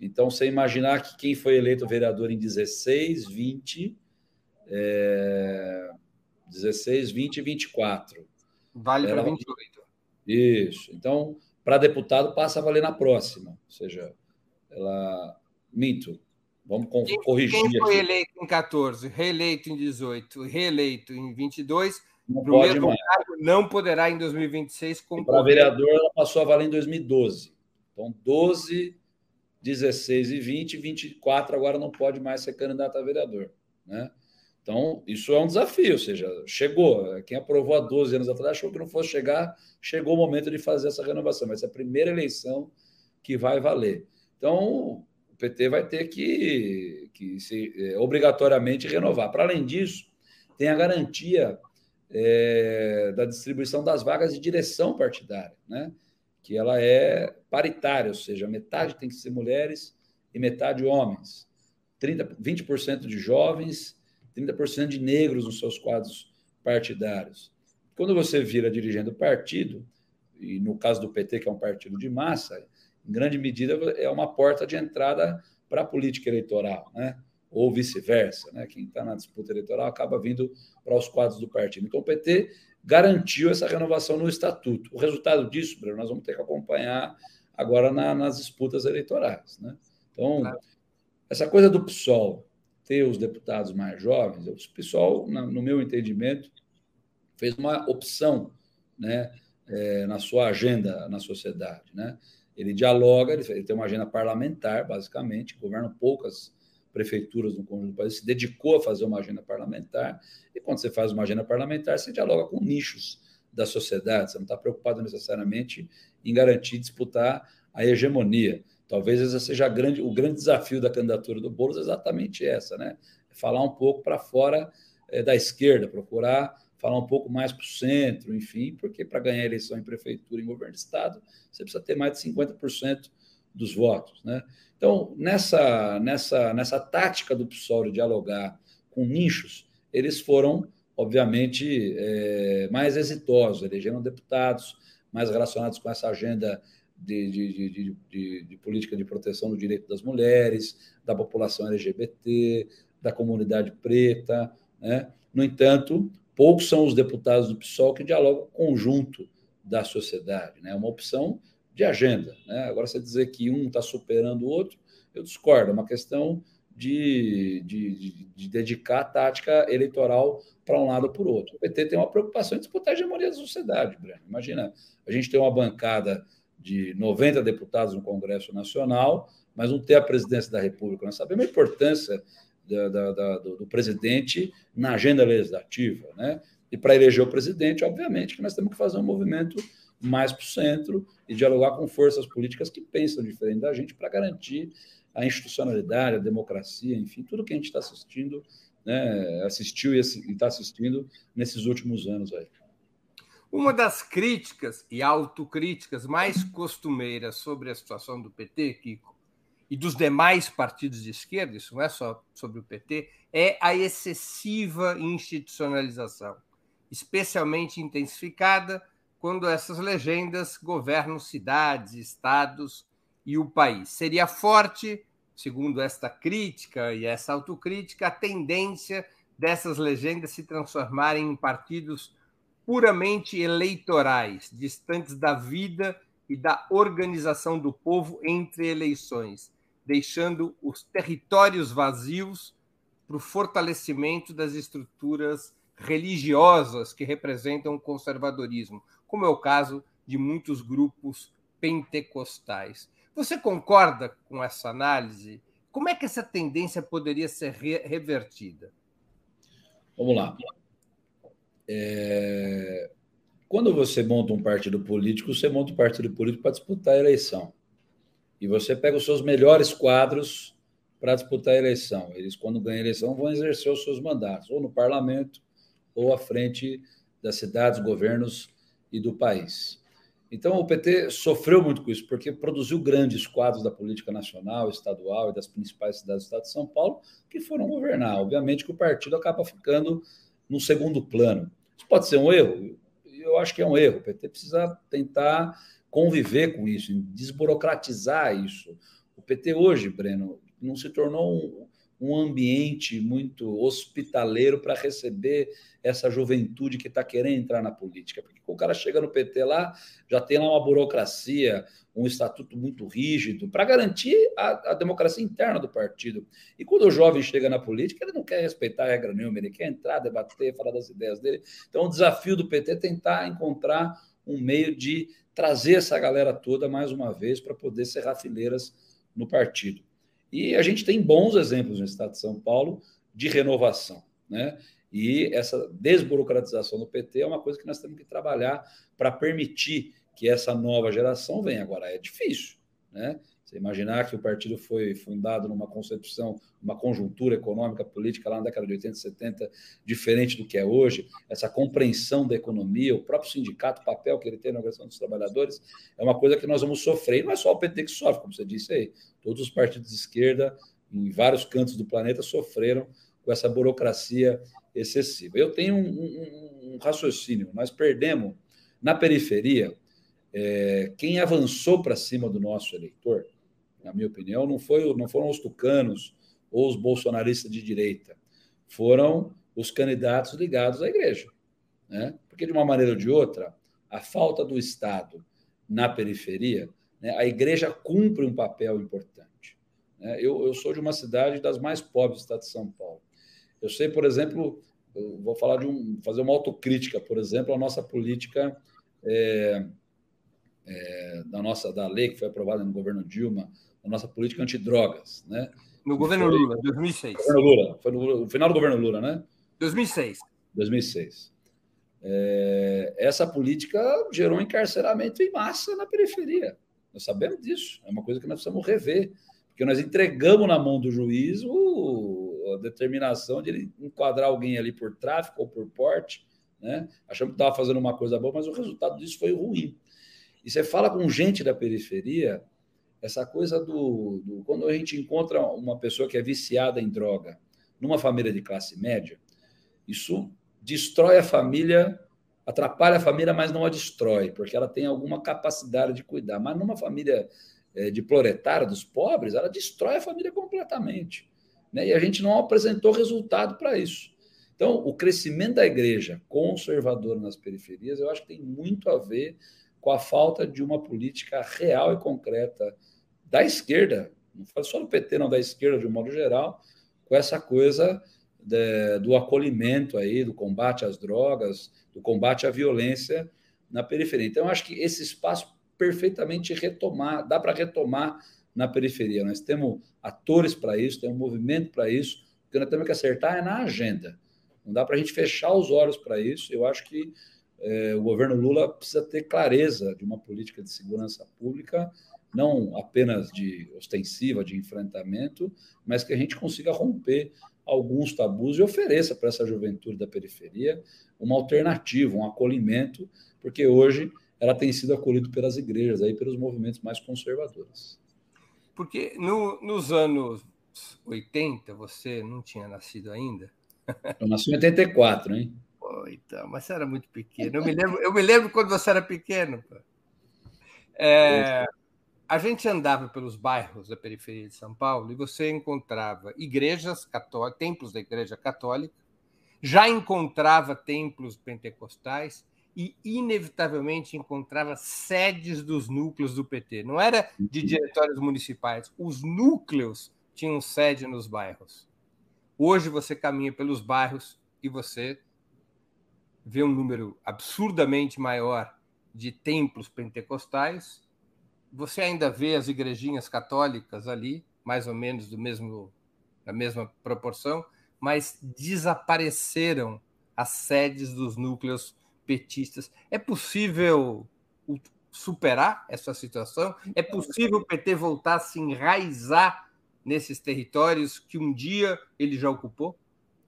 Então, você imaginar que quem foi eleito vereador em 16, 20, é, 16, 20 e 24. Vale para 28. Isso. Então, para deputado passa a valer na próxima. Ou seja, ela. Minto. Vamos corrigir. Quem foi aqui. eleito em 14, reeleito em 18, reeleito em 22, não o mesmo cargo não poderá em 2026 concorrer. Para vereador, ela passou a valer em 2012. Então, 12, 16 e 20, 24 agora não pode mais ser candidato a vereador. Né? Então, isso é um desafio, ou seja, chegou. Quem aprovou há 12 anos atrás achou que não fosse chegar, chegou o momento de fazer essa renovação, mas é a primeira eleição que vai valer. Então, o PT vai ter que, que se, é, obrigatoriamente renovar. Para além disso, tem a garantia é, da distribuição das vagas de direção partidária, né? que ela é paritária, ou seja, metade tem que ser mulheres e metade homens. 30, 20% de jovens 30% de negros nos seus quadros partidários. Quando você vira dirigente do partido, e no caso do PT, que é um partido de massa, em grande medida é uma porta de entrada para a política eleitoral, né? Ou vice-versa. Né? Quem está na disputa eleitoral acaba vindo para os quadros do partido. Então, o PT garantiu essa renovação no estatuto. O resultado disso, Bruno, nós vamos ter que acompanhar agora na, nas disputas eleitorais. Né? Então, claro. essa coisa do PSOL, ter os deputados mais jovens, o pessoal, no meu entendimento, fez uma opção né, é, na sua agenda na sociedade. Né? Ele dialoga, ele tem uma agenda parlamentar, basicamente, governa poucas prefeituras no conjunto do país, se dedicou a fazer uma agenda parlamentar, e quando você faz uma agenda parlamentar, você dialoga com nichos da sociedade, você não está preocupado necessariamente em garantir disputar a hegemonia. Talvez esse seja grande, o grande desafio da candidatura do Boulos, exatamente essa, né? Falar um pouco para fora é, da esquerda, procurar falar um pouco mais para o centro, enfim, porque para ganhar eleição em prefeitura e em governo de estado, você precisa ter mais de 50% dos votos, né? Então, nessa, nessa, nessa tática do PSOL de dialogar com nichos, eles foram, obviamente, é, mais exitosos, elegeram deputados mais relacionados com essa agenda de, de, de, de, política de proteção do direito das mulheres, da população LGBT, da comunidade preta. Né? No entanto, poucos são os deputados do PSOL que dialogam conjunto da sociedade. É né? uma opção de agenda. Né? Agora, você dizer que um está superando o outro, eu discordo. É uma questão de, de, de, de dedicar a tática eleitoral para um lado ou para o outro. O PT tem uma preocupação em disputar a hegemonia da sociedade, Breno. Imagina, a gente tem uma bancada de 90 deputados no Congresso Nacional, mas não ter a presidência da República. Nós sabemos a importância da, da, da, do, do, presidente na agenda legislativa. Né? E para eleger o presidente, obviamente, que nós temos que fazer um movimento mais para o centro e dialogar com forças políticas que pensam diferente da gente para garantir a institucionalidade, a democracia, enfim, tudo que a gente está assistindo, né, assistiu e está assistindo nesses últimos anos aí. Uma das críticas e autocríticas mais costumeiras sobre a situação do PT, Kiko, e dos demais partidos de esquerda, isso não é só sobre o PT, é a excessiva institucionalização, especialmente intensificada quando essas legendas governam cidades, estados e o país. Seria forte, segundo esta crítica e essa autocrítica, a tendência dessas legendas se transformarem em partidos puramente eleitorais, distantes da vida e da organização do povo entre eleições, deixando os territórios vazios para o fortalecimento das estruturas religiosas que representam o conservadorismo, como é o caso de muitos grupos pentecostais. Você concorda com essa análise? Como é que essa tendência poderia ser revertida? Vamos lá. É... Quando você monta um partido político, você monta um partido político para disputar a eleição. E você pega os seus melhores quadros para disputar a eleição. Eles, quando ganham a eleição, vão exercer os seus mandatos, ou no parlamento, ou à frente das cidades, governos e do país. Então, o PT sofreu muito com isso, porque produziu grandes quadros da política nacional, estadual e das principais cidades do estado de São Paulo que foram governar. Obviamente que o partido acaba ficando no segundo plano. Isso pode ser um erro? Eu acho que é um erro. O PT precisa tentar conviver com isso, desburocratizar isso. O PT hoje, Breno, não se tornou um, ambiente muito hospitaleiro para receber essa juventude que está querendo entrar na política. Porque o cara chega no PT lá, já tem lá uma burocracia, um estatuto muito rígido, para garantir a, a, democracia interna do partido. E quando o jovem chega na política, ele não quer respeitar a regra nenhuma, ele quer entrar, debater, falar das ideias dele. Então, o desafio do PT é tentar encontrar um meio de trazer essa galera toda mais uma vez para poder ser rafileiras no partido. E a gente tem bons exemplos no estado de São Paulo de renovação, né? E essa desburocratização do PT é uma coisa que nós temos que trabalhar para permitir que essa nova geração venha. Agora, é difícil, né? Você imaginar que o partido foi fundado numa concepção, uma conjuntura econômica, política lá na década de 80, 70, diferente do que é hoje, essa compreensão da economia, o próprio sindicato, o papel que ele tem na organização dos trabalhadores, é uma coisa que nós vamos sofrer. E não é só o PT que sofre, como você disse aí. Todos os partidos de esquerda, em vários cantos do planeta, sofreram com essa burocracia excessiva. Eu tenho um, um, um raciocínio. Nós perdemos na periferia é, quem avançou para cima do nosso eleitor na minha opinião, não, foi, não foram os tucanos ou os bolsonaristas de direita, foram os candidatos ligados à igreja. Né? Porque, de uma maneira ou de outra, a falta do Estado na periferia, né, a igreja cumpre um papel importante. Né? Eu, eu sou de uma cidade das mais pobres do estado de São Paulo. Eu sei, por exemplo, vou falar de um, fazer uma autocrítica, por exemplo, a nossa política é, é, da nossa da lei que foi aprovada no governo Dilma a nossa política antidrogas, né? No governo foi, Lula, 2006. Governo Lula, foi no, no, final do governo Lula, né? 2006. 2006. É, essa política gerou encarceramento em massa na periferia. Nós sabemos disso. É uma coisa que nós precisamos rever, porque nós entregamos na mão do juiz o, a determinação de ele enquadrar alguém ali por tráfico ou por porte, né? Achamos que estava fazendo uma coisa boa, mas o resultado disso foi ruim. E você fala com gente da periferia, essa coisa do, do, Quando a gente encontra uma pessoa que é viciada em droga numa família de classe média, isso destrói a família, atrapalha a família, mas não a destrói, porque ela tem alguma capacidade de cuidar. Mas numa família é, de proletário, dos pobres, ela destrói a família completamente. Né? E a gente não apresentou resultado para isso. Então, o crescimento da igreja conservadora nas periferias, eu acho que tem muito a ver com a falta de uma política real e concreta da esquerda, não falo só do PT, não, da esquerda de um modo geral, com essa coisa de, do acolhimento aí, do combate às drogas, do combate à violência na periferia. Então, eu acho que esse espaço perfeitamente retomar, dá para retomar na periferia. Nós temos atores para isso, temos movimento para isso. O que nós temos que acertar é na agenda. Não dá para a gente fechar os olhos para isso. Eu acho que é, o governo Lula precisa ter clareza de uma política de segurança pública, não apenas de ostensiva, de enfrentamento, mas que a gente consiga romper alguns tabus e ofereça para essa juventude da periferia uma alternativa, um acolhimento, porque hoje ela tem sido acolhida pelas igrejas, aí pelos movimentos mais conservadores. Porque no, nos anos 80, você não tinha nascido ainda? Eu nasci em 84, hein? Pô, então, mas você era muito pequeno. Eu me lembro, eu me lembro quando você era pequeno. É, a gente andava pelos bairros da periferia de São Paulo e você encontrava igrejas católicas, templos da igreja católica, já encontrava templos pentecostais e, inevitavelmente, encontrava sedes dos núcleos do PT. Não era de uhum. diretórios municipais, os núcleos tinham sede nos bairros. Hoje você caminha pelos bairros e você vê um número absurdamente maior de templos pentecostais. Você ainda vê as igrejinhas católicas ali, mais ou menos do mesmo da mesma proporção, mas desapareceram as sedes dos núcleos petistas. É possível superar essa situação? É possível o PT voltar a se enraizar nesses territórios que um dia ele já ocupou?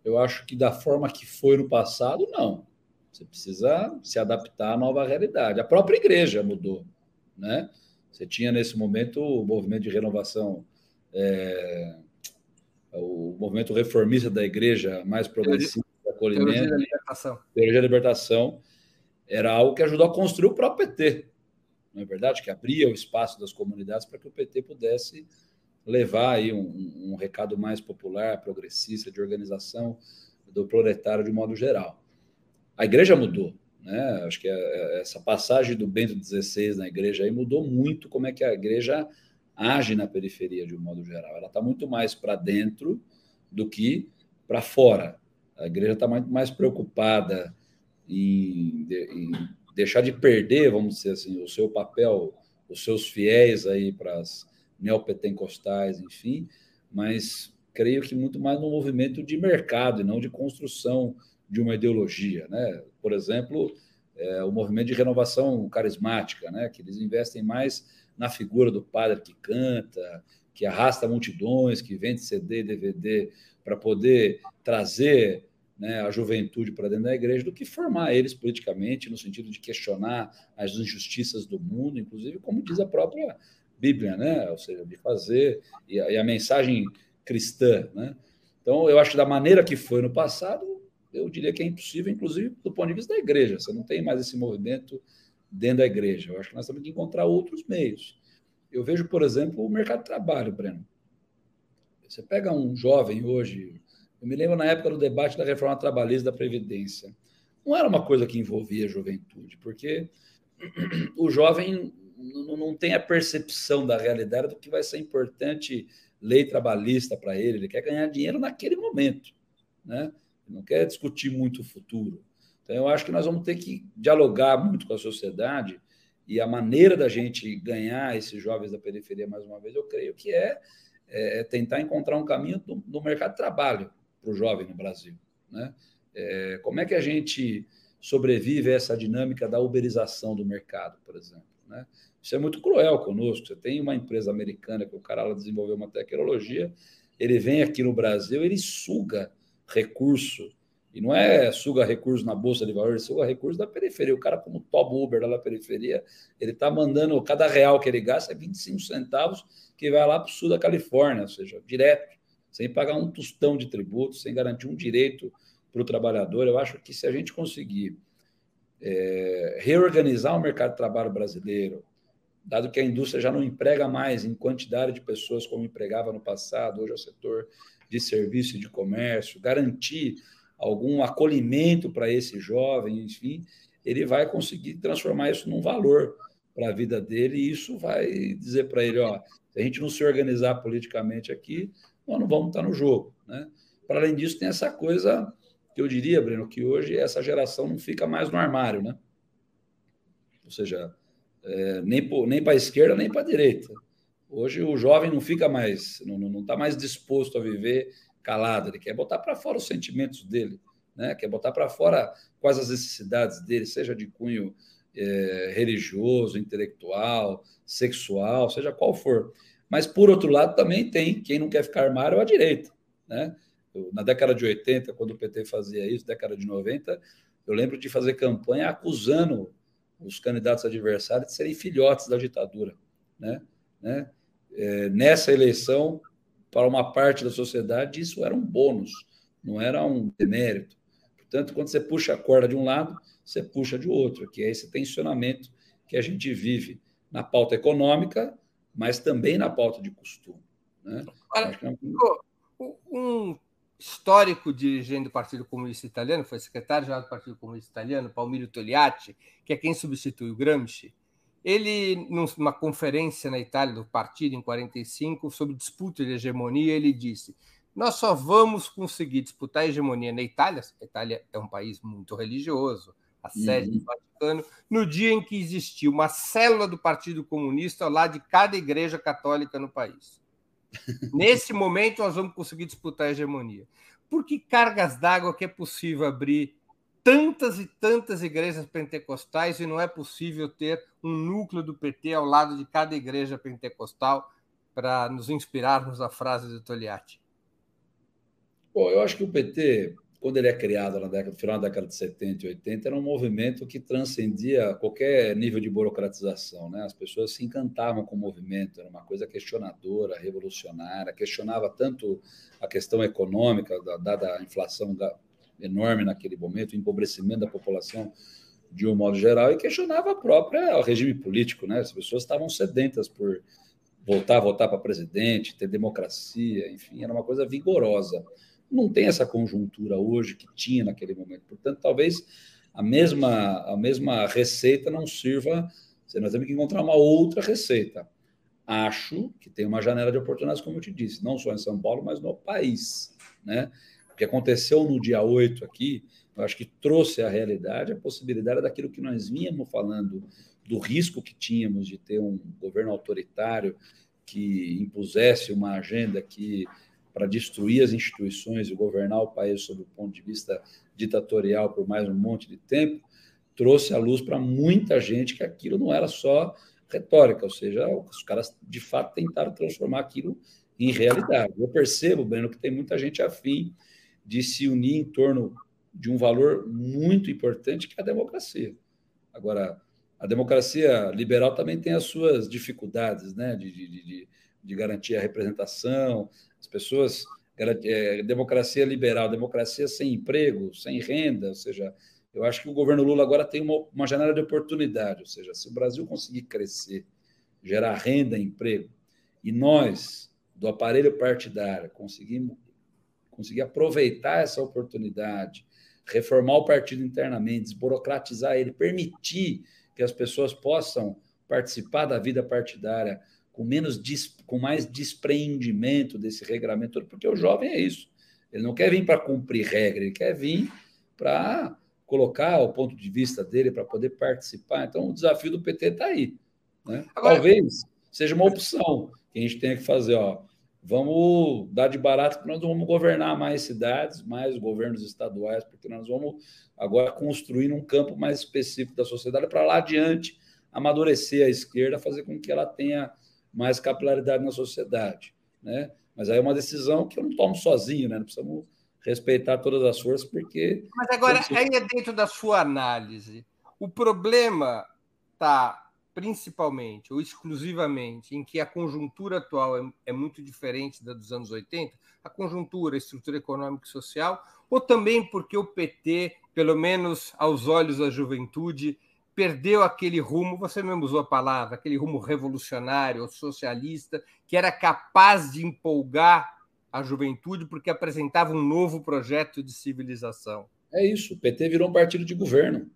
Eu acho que da forma que foi no passado, não. Você precisa se adaptar à nova realidade. A própria igreja mudou, né? Você tinha nesse momento o movimento de renovação, é, o movimento reformista da igreja mais progressista, acolhimento, teologia da libertação. Teologia da libertação era algo que ajudou a construir o próprio PT, não é verdade? Que abria o espaço das comunidades para que o PT pudesse levar aí um, um recado mais popular, progressista, de organização do proletário de modo geral. A igreja mudou, né? Acho que é, é, essa passagem do Bento XVI na igreja aí mudou muito como é que a igreja age na periferia de um modo geral. Ela está muito mais para dentro do que para fora. A igreja está muito mais preocupada em, em, deixar de perder, vamos dizer assim, o seu papel, os seus fiéis aí para as neopentecostais, enfim, mas creio que muito mais no movimento de mercado e não de construção de uma ideologia, né? Por exemplo, é, o movimento de renovação carismática, né? Que eles investem mais na figura do padre que canta, que arrasta multidões, que vende CD, DVD para poder trazer né, a juventude para dentro da igreja, do que formar eles politicamente, no sentido de questionar as injustiças do mundo, inclusive, como diz a própria Bíblia, né? ou seja, de fazer, e a, e a mensagem cristã. Né? Então, eu acho que da maneira que foi no passado, eu diria que é impossível, inclusive do ponto de vista da igreja. Você não tem mais esse movimento dentro da igreja. Eu acho que nós temos que encontrar outros meios. Eu vejo, por exemplo, o mercado de trabalho, Breno. Você pega um jovem hoje, eu me lembro na época do debate da reforma trabalhista da Previdência. Não era uma coisa que envolvia a juventude, porque o jovem não tem a percepção da realidade do que vai ser importante lei trabalhista para ele. Ele quer ganhar dinheiro naquele momento, né? Não quer discutir muito o futuro. Então, eu acho que nós vamos ter que dialogar muito com a sociedade e a maneira da gente ganhar esses jovens da periferia, mais uma vez, eu creio que é, é tentar encontrar um caminho do mercado de trabalho para o jovem no Brasil. Né? É, como é que a gente sobrevive a essa dinâmica da uberização do mercado, por exemplo? Né? Isso é muito cruel conosco. Você tem uma empresa americana que o cara lá desenvolveu uma tecnologia, ele vem aqui no Brasil, ele suga recurso. E não é suga recurso na bolsa de valores, suga recurso da periferia. O cara, como top Uber lá na periferia, ele está mandando, cada real que ele gasta é 25 centavos, que vai lá para o sul da Califórnia, ou seja, direto, sem pagar um tostão de tributo, sem garantir um direito para o trabalhador. Eu acho que se a gente conseguir é, reorganizar o mercado de trabalho brasileiro, dado que a indústria já não emprega mais em quantidade de pessoas como empregava no passado, hoje é o setor de serviço e de comércio, garantir algum acolhimento para esse jovem, enfim, ele vai conseguir transformar isso num valor para a vida dele e isso vai dizer para ele, ó, se a gente não se organizar politicamente aqui, nós não vamos estar no jogo, né? Para além disso, tem essa coisa que eu diria, Breno, que hoje essa geração não fica mais no armário, né? Ou seja, é, nem, nem para a esquerda, nem para a direita. Hoje o jovem não fica mais, não está mais disposto a viver calado, ele quer botar para fora os sentimentos dele, né? quer botar para fora quais as necessidades dele, seja de cunho é, religioso, intelectual, sexual, seja qual for. Mas, por outro lado, também tem quem não quer ficar armário à direita. Né? Na década de 80, quando o PT fazia isso, década de 90, eu lembro de fazer campanha acusando os candidatos adversários de serem filhotes da ditadura. Né? Né? É, nessa eleição, para uma parte da sociedade, isso era um bônus, não era um demérito. Portanto, quando você puxa a corda de um lado, você puxa de outro, que é esse tensionamento que a gente vive na pauta econômica, mas também na pauta de costume. Né? Olha, é um histórico dirigente do Partido Comunista Italiano, foi secretário-geral do Partido Comunista Italiano, Palmiro Togliatti, que é quem substitui o Gramsci, ele, numa conferência na Itália do partido, em 45, sobre disputa de hegemonia, ele disse: Nós só vamos conseguir disputar a hegemonia na Itália, a Itália é um país muito religioso, a sede uhum. do Vaticano, no dia em que existia uma célula do Partido Comunista ao lado de cada igreja católica no país. Nesse momento, nós vamos conseguir disputar a hegemonia. Por que cargas d'água que é possível abrir tantas e tantas igrejas pentecostais e não é possível ter um núcleo do PT ao lado de cada igreja pentecostal para nos inspirarmos na frase do Togliatti? Bom, eu acho que o PT quando ele é criado na década, no final da década de 70 e 80, era um movimento que transcendia qualquer nível de burocratização. Né? As pessoas se encantavam com o movimento, era uma coisa questionadora, revolucionária, questionava tanto a questão econômica, dada a inflação enorme naquele momento, o empobrecimento da população de um modo geral, e questionava a própria o regime político. Né? As pessoas estavam sedentas por voltar a votar para presidente, ter democracia, enfim, era uma coisa vigorosa não tem essa conjuntura hoje que tinha naquele momento. Portanto, talvez a mesma, a mesma receita não sirva. Nós temos que encontrar uma outra receita. Acho que tem uma janela de oportunidades, como eu te disse, não só em São Paulo, mas no país. Né? O que aconteceu no dia 8 aqui, eu acho que trouxe à realidade a possibilidade daquilo que nós vínhamos falando, do risco que tínhamos de ter um governo autoritário que impusesse uma agenda que para destruir as instituições e governar o país sob o ponto de vista ditatorial por mais um monte de tempo, trouxe à luz para muita gente que aquilo não era só retórica, ou seja, os caras de fato tentaram transformar aquilo em realidade. Eu percebo, Breno, que tem muita gente afim de se unir em torno de um valor muito importante que é a democracia. Agora, a democracia liberal também tem as suas dificuldades, né, de, de, de, de garantir a representação, as pessoas, é, democracia liberal, democracia sem emprego, sem renda, ou seja, eu acho que o governo Lula agora tem uma, uma janela de oportunidade, ou seja, se o Brasil conseguir crescer, gerar renda, emprego, e nós, do aparelho partidário, conseguimos conseguir aproveitar essa oportunidade, reformar o partido internamente, desburocratizar ele, permitir que as pessoas possam participar da vida partidária com menos com mais despreendimento desse regramento, porque o jovem é isso. Ele não quer vir para cumprir regra, ele quer vir para colocar o ponto de vista dele para poder participar. Então, o desafio do PT está aí. Né? Agora, Talvez seja uma opção que a gente tenha que fazer. Ó, vamos dar de barato que nós vamos governar mais cidades, mais governos estaduais, porque nós vamos agora construir um campo mais específico da sociedade para lá adiante amadurecer a esquerda, fazer com que ela tenha mais capilaridade na sociedade. Né? Mas aí é uma decisão que eu não tomo sozinho, né? Não precisamos respeitar todas as forças, porque. Mas agora, aí é dentro da sua análise. O problema está principalmente ou exclusivamente em que a conjuntura atual é, é, muito diferente da dos anos 80, a conjuntura, a estrutura econômica e social, ou também porque o PT, pelo menos aos olhos da juventude, perdeu aquele rumo, você mesmo usou a palavra, aquele rumo revolucionário ou socialista, que era capaz de empolgar a juventude porque apresentava um novo projeto de civilização. É isso, o PT virou um partido de governo.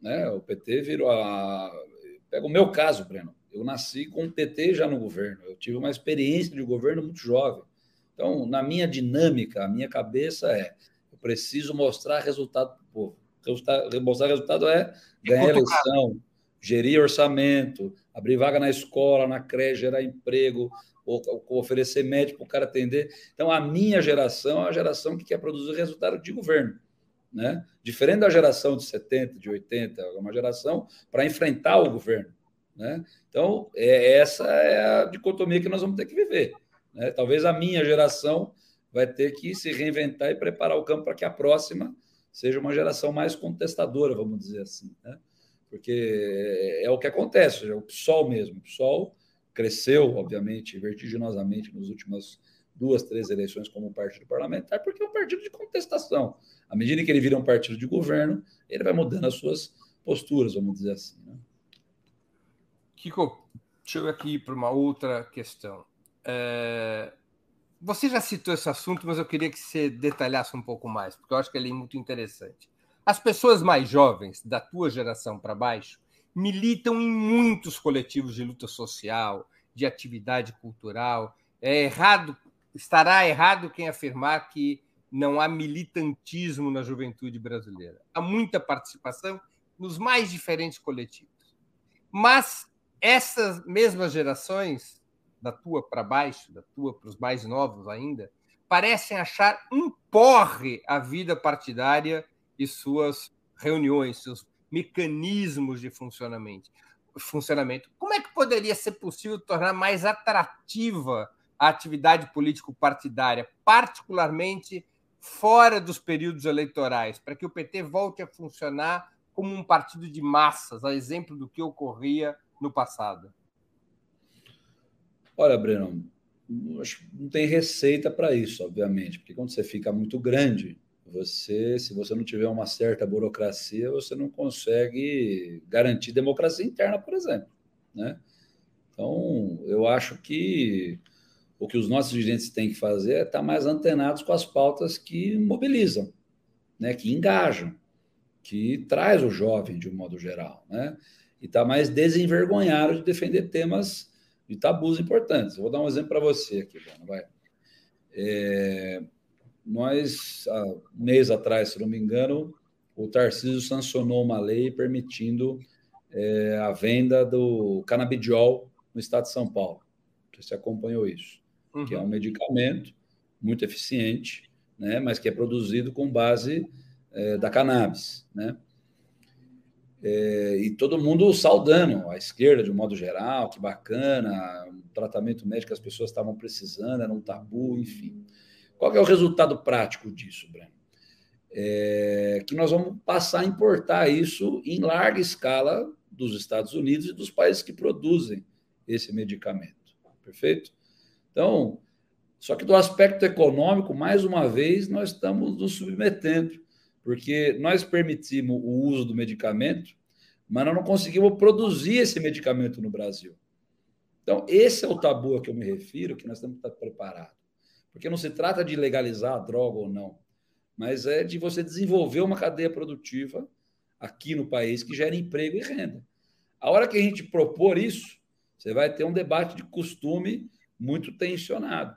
Né? O PT virou a. Pega o meu caso, Breno. Eu nasci com o PT já no governo. Eu tive uma experiência de governo muito jovem. Então, na minha dinâmica, a minha cabeça é: eu preciso mostrar resultado para o povo. Resultado, mostrar resultado é ganhar eleição, gerir orçamento, abrir vaga na escola, na creche, gerar emprego, ou, ou oferecer médico para o cara atender. Então, a minha geração é a geração que quer produzir resultado de governo. Né? Diferente da geração de 70, de 80, é uma geração para enfrentar o governo. Né? Então, é, essa é a dicotomia que nós vamos ter que viver. Né? Talvez a minha geração vai ter que se reinventar e preparar o campo para que a próxima seja uma geração mais contestadora, vamos dizer assim. Né? Porque é o que acontece, é o PSOL mesmo. O PSOL cresceu, obviamente, vertiginosamente nas últimas duas, três eleições como partido parlamentar, porque é um partido de contestação. À medida que ele vira um partido de governo, ele vai mudando as suas posturas, vamos dizer assim. Né? Kiko, eu aqui para uma outra questão. É... Você já citou esse assunto, mas eu queria que você detalhasse um pouco mais, porque eu acho que ele é muito interessante. As pessoas mais jovens, da tua geração para baixo, militam em muitos coletivos de luta social, de atividade cultural. É errado, estará errado quem afirmar que não há militantismo na juventude brasileira. Há muita participação nos mais diferentes coletivos. Mas essas mesmas gerações, da tua para baixo, da tua para os mais novos ainda, parecem achar um porre a vida partidária e suas reuniões, seus mecanismos de funcionamento. funcionamento. Como é que poderia ser possível tornar mais atrativa a atividade político-partidária, particularmente fora dos períodos eleitorais, para que o PT volte a funcionar como um partido de massas, a exemplo do que ocorria no passado? Olha, Breno, não tem receita para isso, obviamente, porque quando você fica muito grande, você, se você não tiver uma certa burocracia, você não consegue garantir democracia interna, por exemplo, né? Então, eu acho que o que os nossos dirigentes têm que fazer é estar mais antenados com as pautas que mobilizam, né, que engajam, que traz o jovem de um modo geral, né? e está mais desenvergonhado de defender temas de tabus importantes. Eu vou dar um exemplo para você aqui, Bruno, vai. É, nós, há um mês atrás, se não me engano, o Tarcísio sancionou uma lei permitindo é, a venda do canabidiol no estado de São Paulo. Você acompanhou isso? Uhum. Que é um medicamento muito eficiente, né, mas que é produzido com base é, da cannabis, né? É, e todo mundo saudando a esquerda de um modo geral, que bacana, o tratamento médico que as pessoas estavam precisando, era um tabu, enfim. Qual é o resultado prático disso, Breno? É, que nós vamos passar a importar isso em larga escala dos Estados Unidos e dos países que produzem esse medicamento. Perfeito? Então, só que do aspecto econômico, mais uma vez, nós estamos nos submetendo porque nós permitimos o uso do medicamento, mas nós não conseguimos produzir esse medicamento no Brasil. Então, esse é o tabu a que eu me refiro, que nós temos que estar preparados. Porque não se trata de legalizar a droga ou não, mas é de você desenvolver uma cadeia produtiva aqui no país que gere emprego e renda. A hora que a gente propor isso, você vai ter um debate de costume muito tensionado.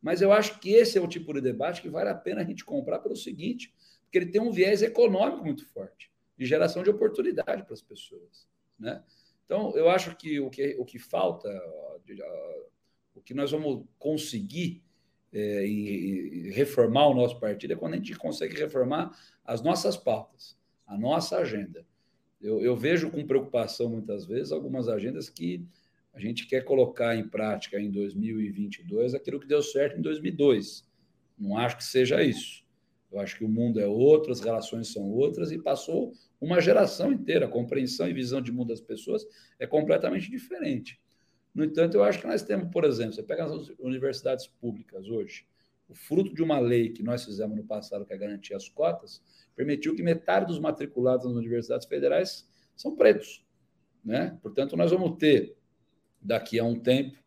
Mas eu acho que esse é o tipo de debate que vale a pena a gente comprar pelo seguinte: porque ele tem um viés econômico muito forte, de geração de oportunidade para as pessoas. Né? Então, eu acho que o que, o que falta, o que nós vamos conseguir é, e, reformar o nosso partido é quando a gente consegue reformar as nossas pautas, a nossa agenda. Eu, eu, vejo com preocupação, muitas vezes, algumas agendas que a gente quer colocar em prática em 2022 aquilo que deu certo em 2002. Não acho que seja isso. Eu acho que o mundo é outro, as relações são outras, e passou uma geração inteira. A compreensão e visão de mundo das pessoas é completamente diferente. No entanto, eu acho que nós temos, por exemplo, você pega as universidades públicas hoje, o fruto de uma lei que nós fizemos no passado, que é garantir as cotas, permitiu que metade dos matriculados nas universidades federais são pretos. Né? Portanto, nós vamos ter, daqui a um tempo,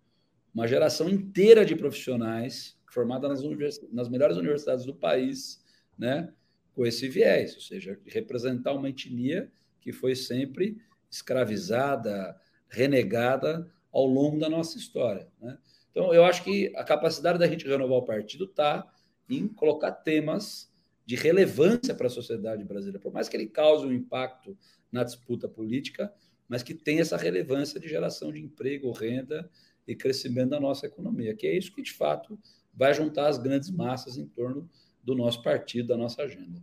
uma geração inteira de profissionais formada nas, univers... nas melhores universidades do país, né, com esse viés, ou seja, representar uma etnia que foi sempre escravizada, renegada ao longo da nossa história. Né? Então, eu acho que a capacidade da gente renovar o partido está em colocar temas de relevância para a sociedade brasileira, por mais que ele cause um impacto na disputa política, mas que tenha essa relevância de geração de emprego, renda e crescimento da nossa economia, que é isso que, de fato, vai juntar as grandes massas em torno do nosso partido, da nossa agenda.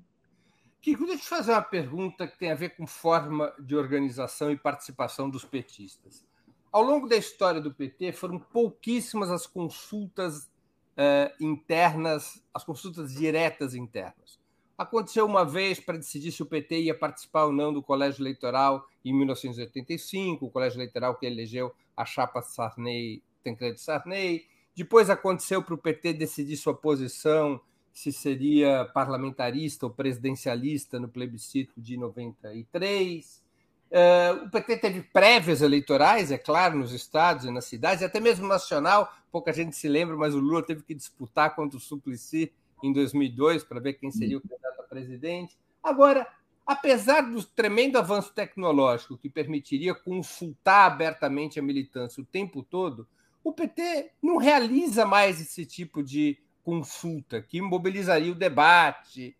Kiko, deixa eu te fazer uma pergunta que tem a ver com forma de organização e participação dos petistas. Ao longo da história do PT, foram pouquíssimas as consultas eh, internas, as consultas diretas internas. Aconteceu uma vez para decidir se o PT ia participar ou não do colégio eleitoral em 1985, o colégio eleitoral que elegeu a chapa Sarney, Tancredo Sarney. Depois aconteceu para o PT decidir sua posição, se seria parlamentarista ou presidencialista no plebiscito de 93. Uh, eh, o PT teve prévias eleitorais, é claro, nos estados e nas cidades, e até mesmo nacional. Pouca gente se lembra, mas o Lula teve que disputar contra o Suplicy em 2002 para ver quem seria o candidato a presidente. Agora, apesar do tremendo avanço tecnológico que permitiria consultar abertamente a militância o tempo todo, o PT não realiza mais esse tipo de consulta que mobilizaria o debate.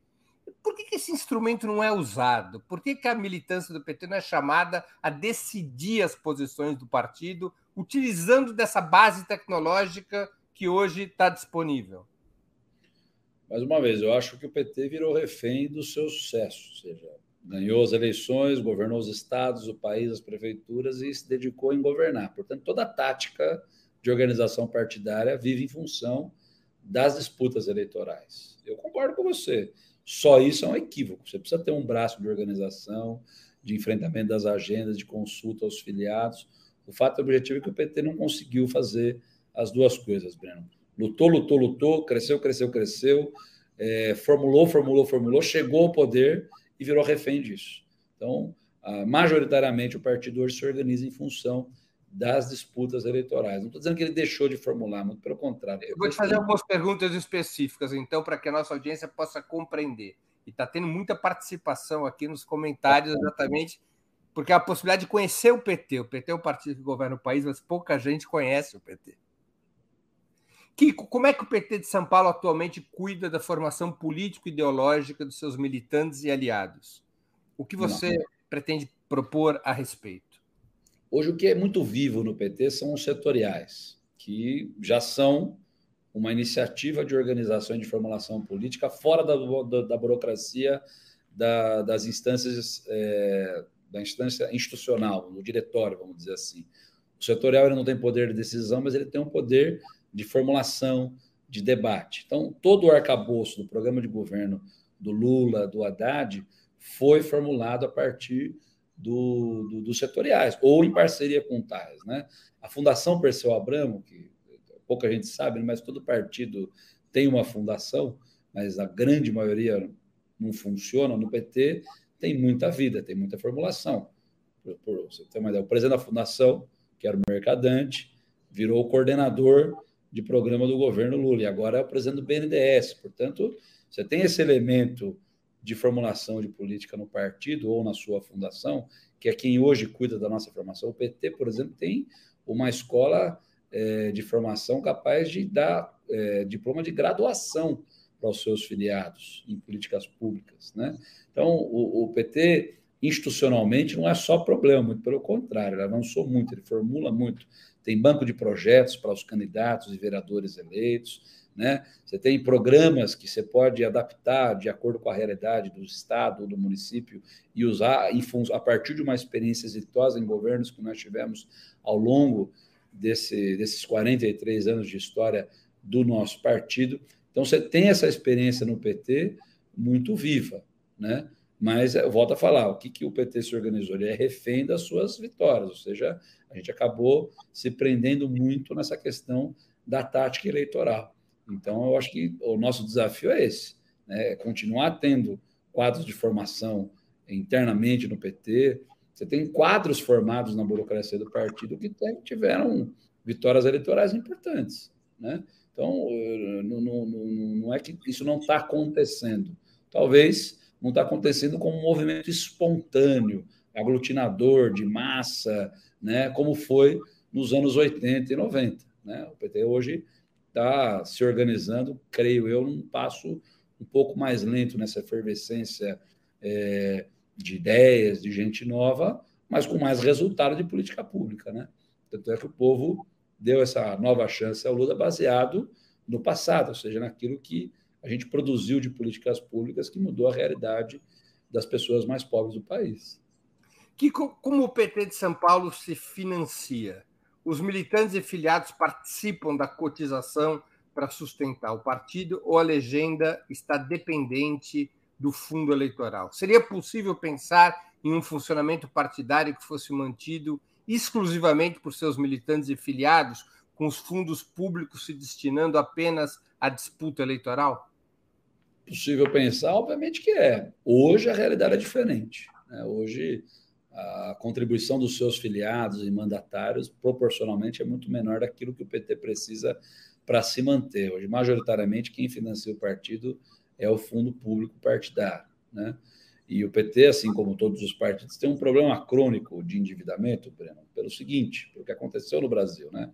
Por que, esse instrumento não é usado? Por que, que a militância do PT não é chamada a decidir as posições do partido utilizando dessa base tecnológica que hoje está disponível? Mais uma vez, eu acho que o PT virou refém do seu sucesso, ou seja, ganhou as eleições, governou os estados, o país, as prefeituras e se dedicou em governar. Portanto, toda a tática de organização partidária vive em função das disputas eleitorais. Eu concordo com você. Só isso é um equívoco. Você precisa ter um braço de organização, de enfrentamento das agendas, de consulta aos filiados. O fato objetivo é que o PT não conseguiu fazer as duas coisas, Breno lutou, lutou, lutou, cresceu, cresceu, cresceu, é, formulou, formulou, formulou, chegou ao poder e virou refém disso. Então, majoritariamente, o partido hoje se organiza em função das disputas eleitorais. Não estou dizendo que ele deixou de formular, muito pelo contrário. Eu vou te fazer algumas perguntas específicas, então, para que a nossa audiência possa compreender. E está tendo muita participação aqui nos comentários, exatamente, porque a possibilidade de conhecer o PT. O PT é o partido que governa o país, mas pouca gente conhece o PT. Kiko, como é que o PT de São Paulo atualmente cuida da formação político-ideológica dos seus militantes e aliados? O que você Não. pretende propor a respeito? Hoje, o que é muito vivo no PT são os setoriais, que já são uma iniciativa de organização e de formulação política fora da, da, da burocracia da, das instâncias, é, da instância institucional, do diretório, vamos dizer assim. O setorial ele não tem poder de decisão, mas ele tem um poder de formulação, de debate. Então, todo o arcabouço do programa de governo do Lula, do Haddad, foi formulado a partir do, do, dos setoriais, ou em parceria com tais. Né? A Fundação Perseu Abramo, que pouca gente sabe, mas todo partido tem uma fundação, mas a grande maioria não funciona. No PT tem muita vida, tem muita formulação. Por, por você ter uma ideia, o presidente da fundação, que era o Mercadante, virou coordenador de programa do governo Lula, e agora é o presidente do BNDES. Portanto, você tem esse elemento de formulação de política no partido ou na sua fundação, que é quem hoje cuida da nossa formação. O PT, por exemplo, tem uma escola é, de formação capaz de dar é, diploma de graduação para os seus filiados em políticas públicas. Né? Então, o, o PT institucionalmente não é só problema, muito pelo contrário, ele avançou muito, ele formula muito tem banco de projetos para os candidatos e vereadores eleitos, né? Você tem programas que você pode adaptar de acordo com a realidade do estado ou do município e usar a partir de uma experiência exitosa em governos que nós tivemos ao longo desse, desses 43 anos de história do nosso partido. Então, você tem essa experiência no PT muito viva, né? Mas eu volto a falar, o que, que o PT se organizou? Ele é refém das suas vitórias, ou seja, a gente acabou se prendendo muito nessa questão da tática eleitoral. Então, eu acho que o nosso desafio é esse: né? É continuar tendo quadros de formação internamente no PT. Você tem quadros formados na burocracia do partido que tiveram vitórias eleitorais importantes. Né? Então, não, não, não é que isso não está acontecendo. Talvez não está acontecendo como um movimento espontâneo, aglutinador, de massa, né, como foi nos anos 80 e 90. Né? O PT hoje está se organizando, creio eu, num passo um pouco mais lento nessa efervescência é, de ideias, de gente nova, mas com mais resultado de política pública. Né? Tanto é que o povo deu essa nova chance ao Lula baseado no passado, ou seja, naquilo que a gente produziu de políticas públicas que mudou a realidade das pessoas mais pobres do país. Que, como o PT de São Paulo se financia? Os militantes e filiados participam da cotização para sustentar o partido ou a legenda está dependente do fundo eleitoral? Seria possível pensar em um funcionamento partidário que fosse mantido exclusivamente por seus militantes e filiados, com os fundos públicos se destinando apenas à disputa eleitoral? Possível pensar, obviamente que é. Hoje a realidade é diferente. Né? Hoje a contribuição dos seus filiados e mandatários proporcionalmente é muito menor daquilo que o PT precisa para se manter. Hoje, majoritariamente, quem financia o partido é o fundo público partidário. Né? E o PT, assim como todos os partidos, tem um problema crônico de endividamento, Breno, pelo seguinte, pelo que aconteceu no Brasil. Né?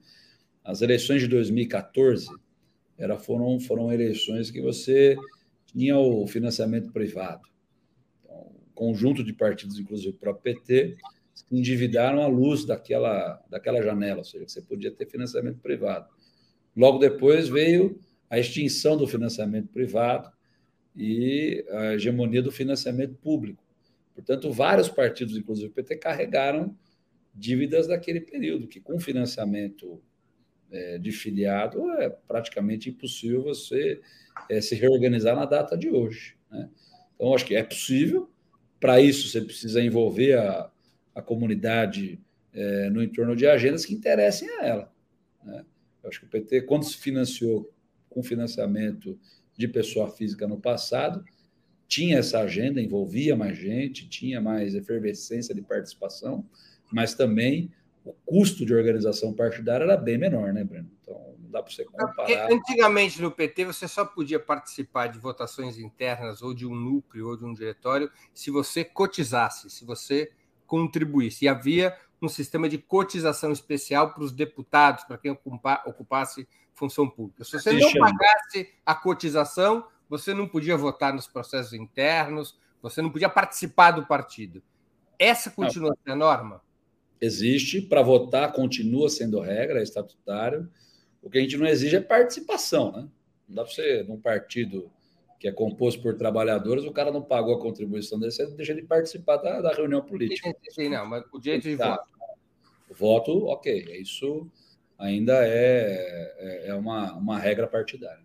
As eleições de 2014 era, foram, foram eleições que você tinha o financiamento privado. Então, um conjunto de partidos, inclusive o próprio PT, se endividaram à luz daquela, daquela janela, ou seja, você podia ter financiamento privado. Logo depois veio a extinção do financiamento privado, e a hegemonia do financiamento público. Portanto, vários partidos, inclusive o PT, carregaram dívidas daquele período, que com financiamento é, de filiado é praticamente impossível você é, se reorganizar na data de hoje. Né? Então, acho que é possível. Para isso, você precisa envolver a, a comunidade é, no entorno de agendas que interessem a ela. Né? Eu acho que o PT, quando se financiou com financiamento de pessoa física no passado, tinha essa agenda, envolvia mais gente, tinha mais efervescência de participação, mas também o custo de organização partidária era bem menor, né, Breno? Então, não dá para você comparar. Antigamente, no PT, você só podia participar de votações internas ou de um núcleo ou de um diretório se você cotizasse, se você contribuísse. E havia um sistema de cotização especial para os deputados, para quem ocupasse função pública. Se você não pagasse a cotização, você não podia votar nos processos internos, você não podia participar do partido. Essa continua não. sendo a norma? Existe, para votar continua sendo regra, é estatutário. O que a gente não exige é participação, né? Não dá para você, num partido que é composto por trabalhadores, o cara não pagou a contribuição dele, você deixa de participar da, da reunião política. Sim, não, mas o direito de voto. O voto, ok, isso ainda é, é, é uma, uma regra partidária.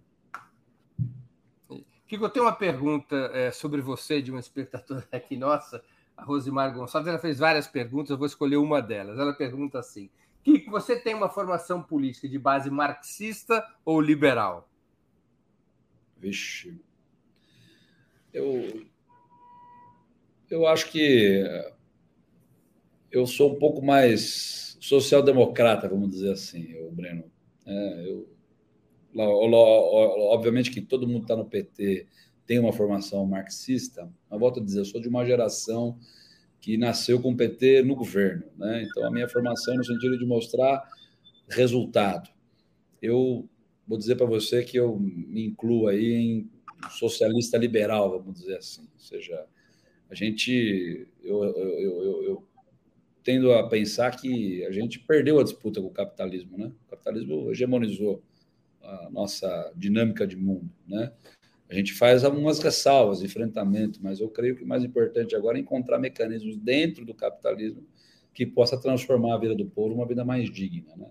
Kiko, eu tenho uma pergunta é, sobre você de uma espectadora aqui nossa, Rosimar Gonçalves. Ela fez várias perguntas, eu vou escolher uma delas. Ela pergunta assim: Kiko, você tem uma formação política de base marxista ou liberal? Vixe. Eu, eu acho que eu sou um pouco mais social-democrata, vamos dizer assim, o Breno. É, eu, obviamente que todo mundo está no PT tem uma formação marxista, mas volto a dizer, eu sou de uma geração que nasceu com o PT no governo, né? Então a minha formação é no sentido de mostrar resultado. Eu vou dizer para você que eu me incluo aí em socialista liberal, vamos dizer assim, ou seja, a gente eu, eu, eu, eu tendo a pensar que a gente perdeu a disputa com o capitalismo, né? O capitalismo hegemonizou a nossa dinâmica de mundo, né? A gente faz algumas ressalvas, enfrentamento, mas eu creio que o mais importante agora é encontrar mecanismos dentro do capitalismo que possa transformar a vida do povo uma vida mais digna, né?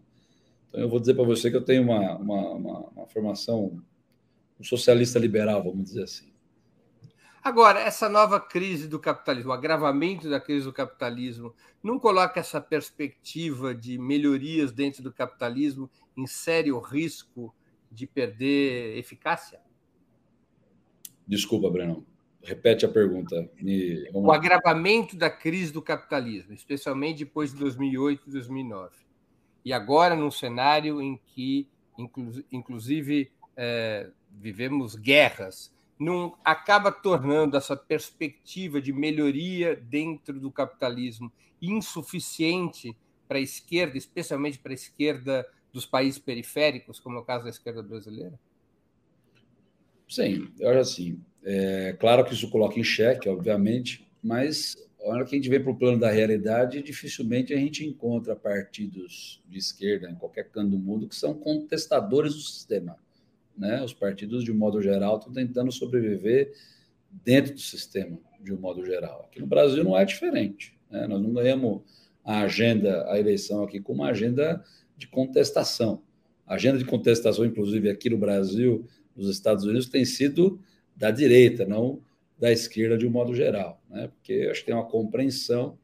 Então eu vou dizer para você que eu tenho uma, uma, uma, uma formação um socialista liberal, vamos dizer assim. Agora, essa nova crise do capitalismo, o agravamento da crise do capitalismo, não coloca essa perspectiva de melhorias dentro do capitalismo em sério risco de perder eficácia? Desculpa, Breno. Repete a pergunta. Me... O agravamento da crise do capitalismo, especialmente depois de 2008 e 2009. E agora, num cenário em que, inclusive, é, vivemos guerras não acaba tornando essa perspectiva de melhoria dentro do capitalismo insuficiente para a esquerda, especialmente para a esquerda dos países periféricos, como é o caso da esquerda brasileira? Sim, eu acho assim. É claro que isso coloca em xeque, obviamente, mas a hora que a gente vem para o plano da realidade, dificilmente a gente encontra partidos de esquerda em qualquer canto do mundo que são contestadores do sistema. Né? Os partidos, de um modo geral, estão tentando sobreviver dentro do sistema, de um modo geral. Aqui no Brasil não é diferente. Né? Nós não ganhamos a agenda, a eleição aqui, com uma agenda de contestação. A agenda de contestação, inclusive aqui no Brasil, nos Estados Unidos, tem sido da direita, não da esquerda de um modo geral, né? porque acho que tem uma compreensão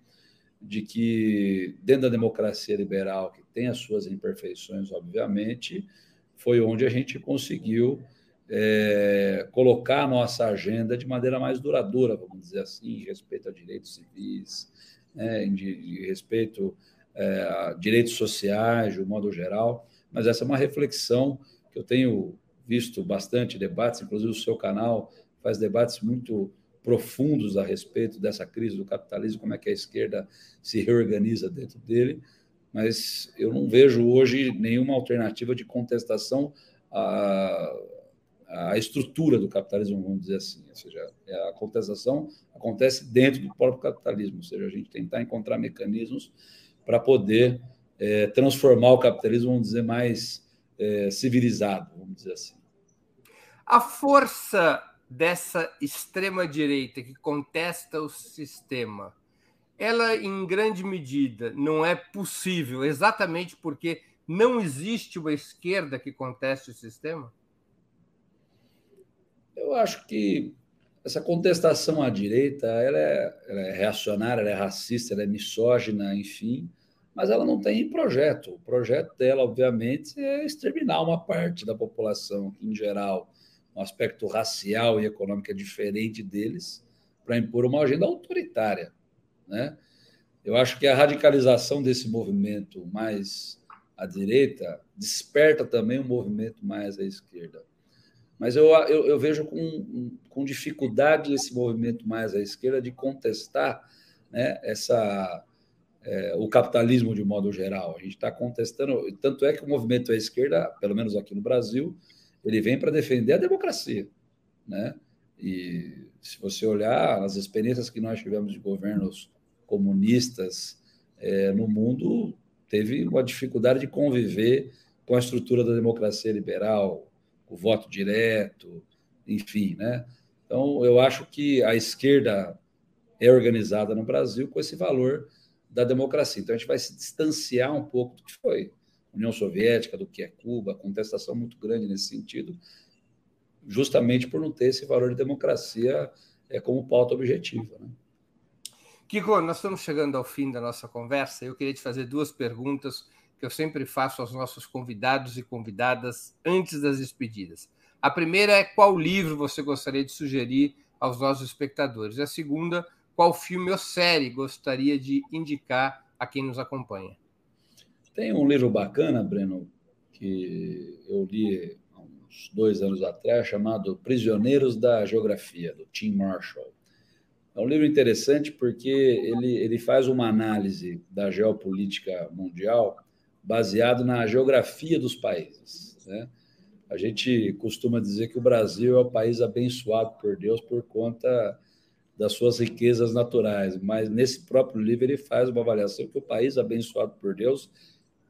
de que, dentro da democracia liberal, que tem as suas imperfeições, obviamente, foi onde a gente conseguiu é, colocar a nossa agenda de maneira mais duradoura, vamos dizer assim, em respeito a direitos civis, né, de, de, respeito é, a direitos sociais, de um modo geral. Mas essa é uma reflexão que eu tenho visto bastante debates, inclusive o seu canal faz debates muito profundos a respeito dessa crise do capitalismo, como é que a esquerda se reorganiza dentro dele, mas eu não vejo hoje nenhuma alternativa de contestação à, à estrutura do capitalismo, vamos dizer assim. Ou seja, a contestação acontece dentro do próprio capitalismo, ou seja, a gente tentar encontrar mecanismos para poder é, transformar o capitalismo, vamos dizer, mais é, civilizado, vamos dizer assim. A força dessa extrema-direita que contesta o sistema, ela, em grande medida, não é possível exatamente porque não existe uma esquerda que conteste o sistema? Eu acho que essa contestação à direita ela é, ela é reacionária, ela é racista, ela é misógina, enfim, mas ela não tem projeto. O projeto dela, obviamente, é exterminar uma parte da população, que, em geral, um aspecto racial e econômico é diferente deles, para impor uma agenda autoritária. Né? Eu acho que a radicalização desse movimento mais à direita desperta também um movimento mais à esquerda. Mas eu, eu, eu vejo com, com dificuldade esse movimento mais à esquerda de contestar né, essa, é, o capitalismo de modo geral. A gente está contestando, tanto é que o movimento à esquerda, pelo menos aqui no Brasil, ele vem para defender a democracia, né? E se você olhar as experiências que nós tivemos de governos comunistas é, no mundo, teve uma dificuldade de conviver com a estrutura da democracia liberal, o voto direto, enfim, né? Então, eu acho que a esquerda é organizada no Brasil com esse valor da democracia. Então, a gente vai se distanciar um pouco do que foi União Soviética, do que é Cuba, contestação muito grande nesse sentido, justamente por não ter esse valor de democracia é, como pauta objetiva. Né? Kiko, nós estamos chegando ao fim da nossa conversa. Eu queria te fazer duas perguntas que eu sempre faço aos nossos convidados e convidadas antes das despedidas. A primeira é qual livro você gostaria de sugerir aos nossos espectadores. A segunda, qual filme ou série gostaria de indicar a quem nos acompanha. Tem um livro bacana, Breno, que eu li há uns dois anos atrás, chamado Prisioneiros da Geografia, do Tim Marshall. É um livro interessante porque ele, ele faz uma análise da geopolítica mundial baseado na geografia dos países. Né? A gente costuma dizer que o Brasil é o país abençoado por Deus por conta das suas riquezas naturais, mas nesse próprio livro ele faz uma avaliação que o país abençoado por Deus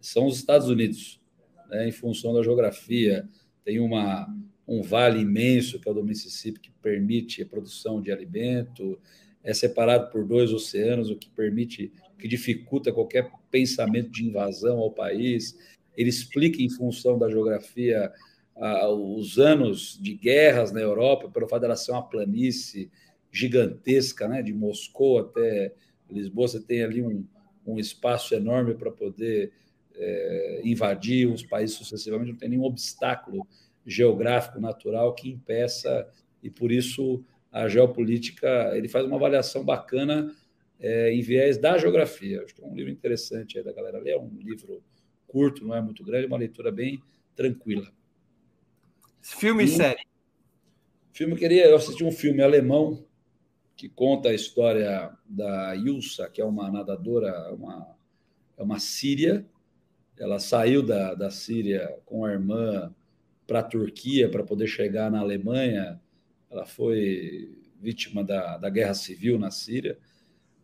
são os Estados Unidos, né, em função da geografia. Tem uma, um vale imenso, que é o do Mississippi, que permite a produção de alimento, é separado por dois oceanos, o que permite, que dificulta qualquer pensamento de invasão ao país. Ele explica, em função da geografia, os anos de guerras na Europa, pelo fato dela ser uma planície gigantesca, né, de Moscou até Lisboa, você tem ali um, um espaço enorme para poder é, invadir os países sucessivamente, não tem nenhum obstáculo geográfico, natural que impeça, e por isso a geopolítica, ele faz uma avaliação bacana é, em viés da geografia. Acho que é um livro interessante aí da galera ler, é um livro curto, não é muito grande, uma leitura bem tranquila. Filme e série? Filme, eu queria, eu assisti um filme alemão que conta a história da Ilsa, que é uma nadadora, uma, é uma síria, ela saiu da, da Síria com a irmã para a Turquia para poder chegar na Alemanha. Ela foi vítima da, da guerra civil na Síria.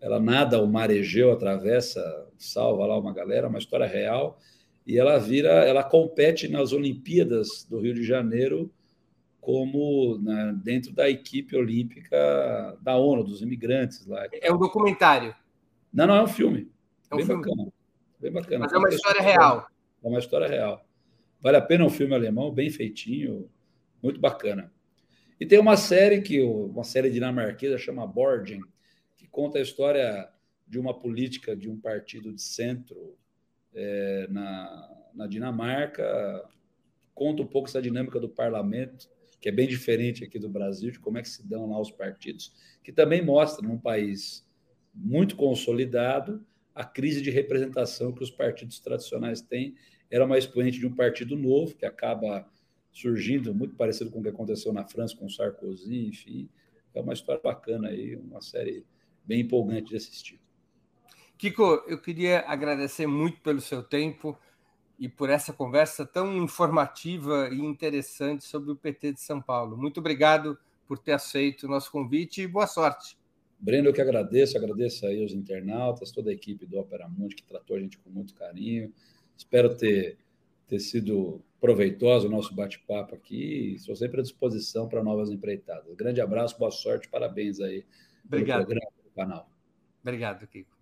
ela nada o mar Egeu, atravessa, salva lá uma galera, uma história real, e ela vira, ela compete nas Olimpíadas do Rio de Janeiro como né, dentro da equipe olímpica da ONU, dos imigrantes lá. É um documentário. Não, não é um filme. É um bem filme. bacana. Bem bacana. Mas é uma história real. É uma história real. Vale a pena um filme alemão, bem feitinho, muito bacana. E tem uma série que uma série dinamarquesa chama Borgen, que conta a história de uma política de um partido de centro é, na, na Dinamarca, conta um pouco essa dinâmica do parlamento, que é bem diferente aqui do Brasil, de como é que se dão lá os partidos, que também mostra num país muito consolidado a crise de representação que os partidos tradicionais têm. Era uma expoente de um partido novo que acaba surgindo, muito parecido com o que aconteceu na França com Sarkozy, enfim. É uma história bacana aí, uma série bem empolgante de assistir. Kiko, eu queria agradecer muito pelo seu tempo e por essa conversa tão informativa e interessante sobre o PT de São Paulo. Muito obrigado por ter aceito o nosso convite e boa sorte. Breno, eu que agradeço, agradeço aí aos internautas, toda a equipe do Opera Mundi que tratou a gente com muito carinho. Espero ter, ter sido proveitoso o nosso bate-papo aqui. Estou sempre à disposição para novas empreitadas. Grande abraço, boa sorte, parabéns aí Obrigado. pelo programa do canal. Obrigado, Kiko.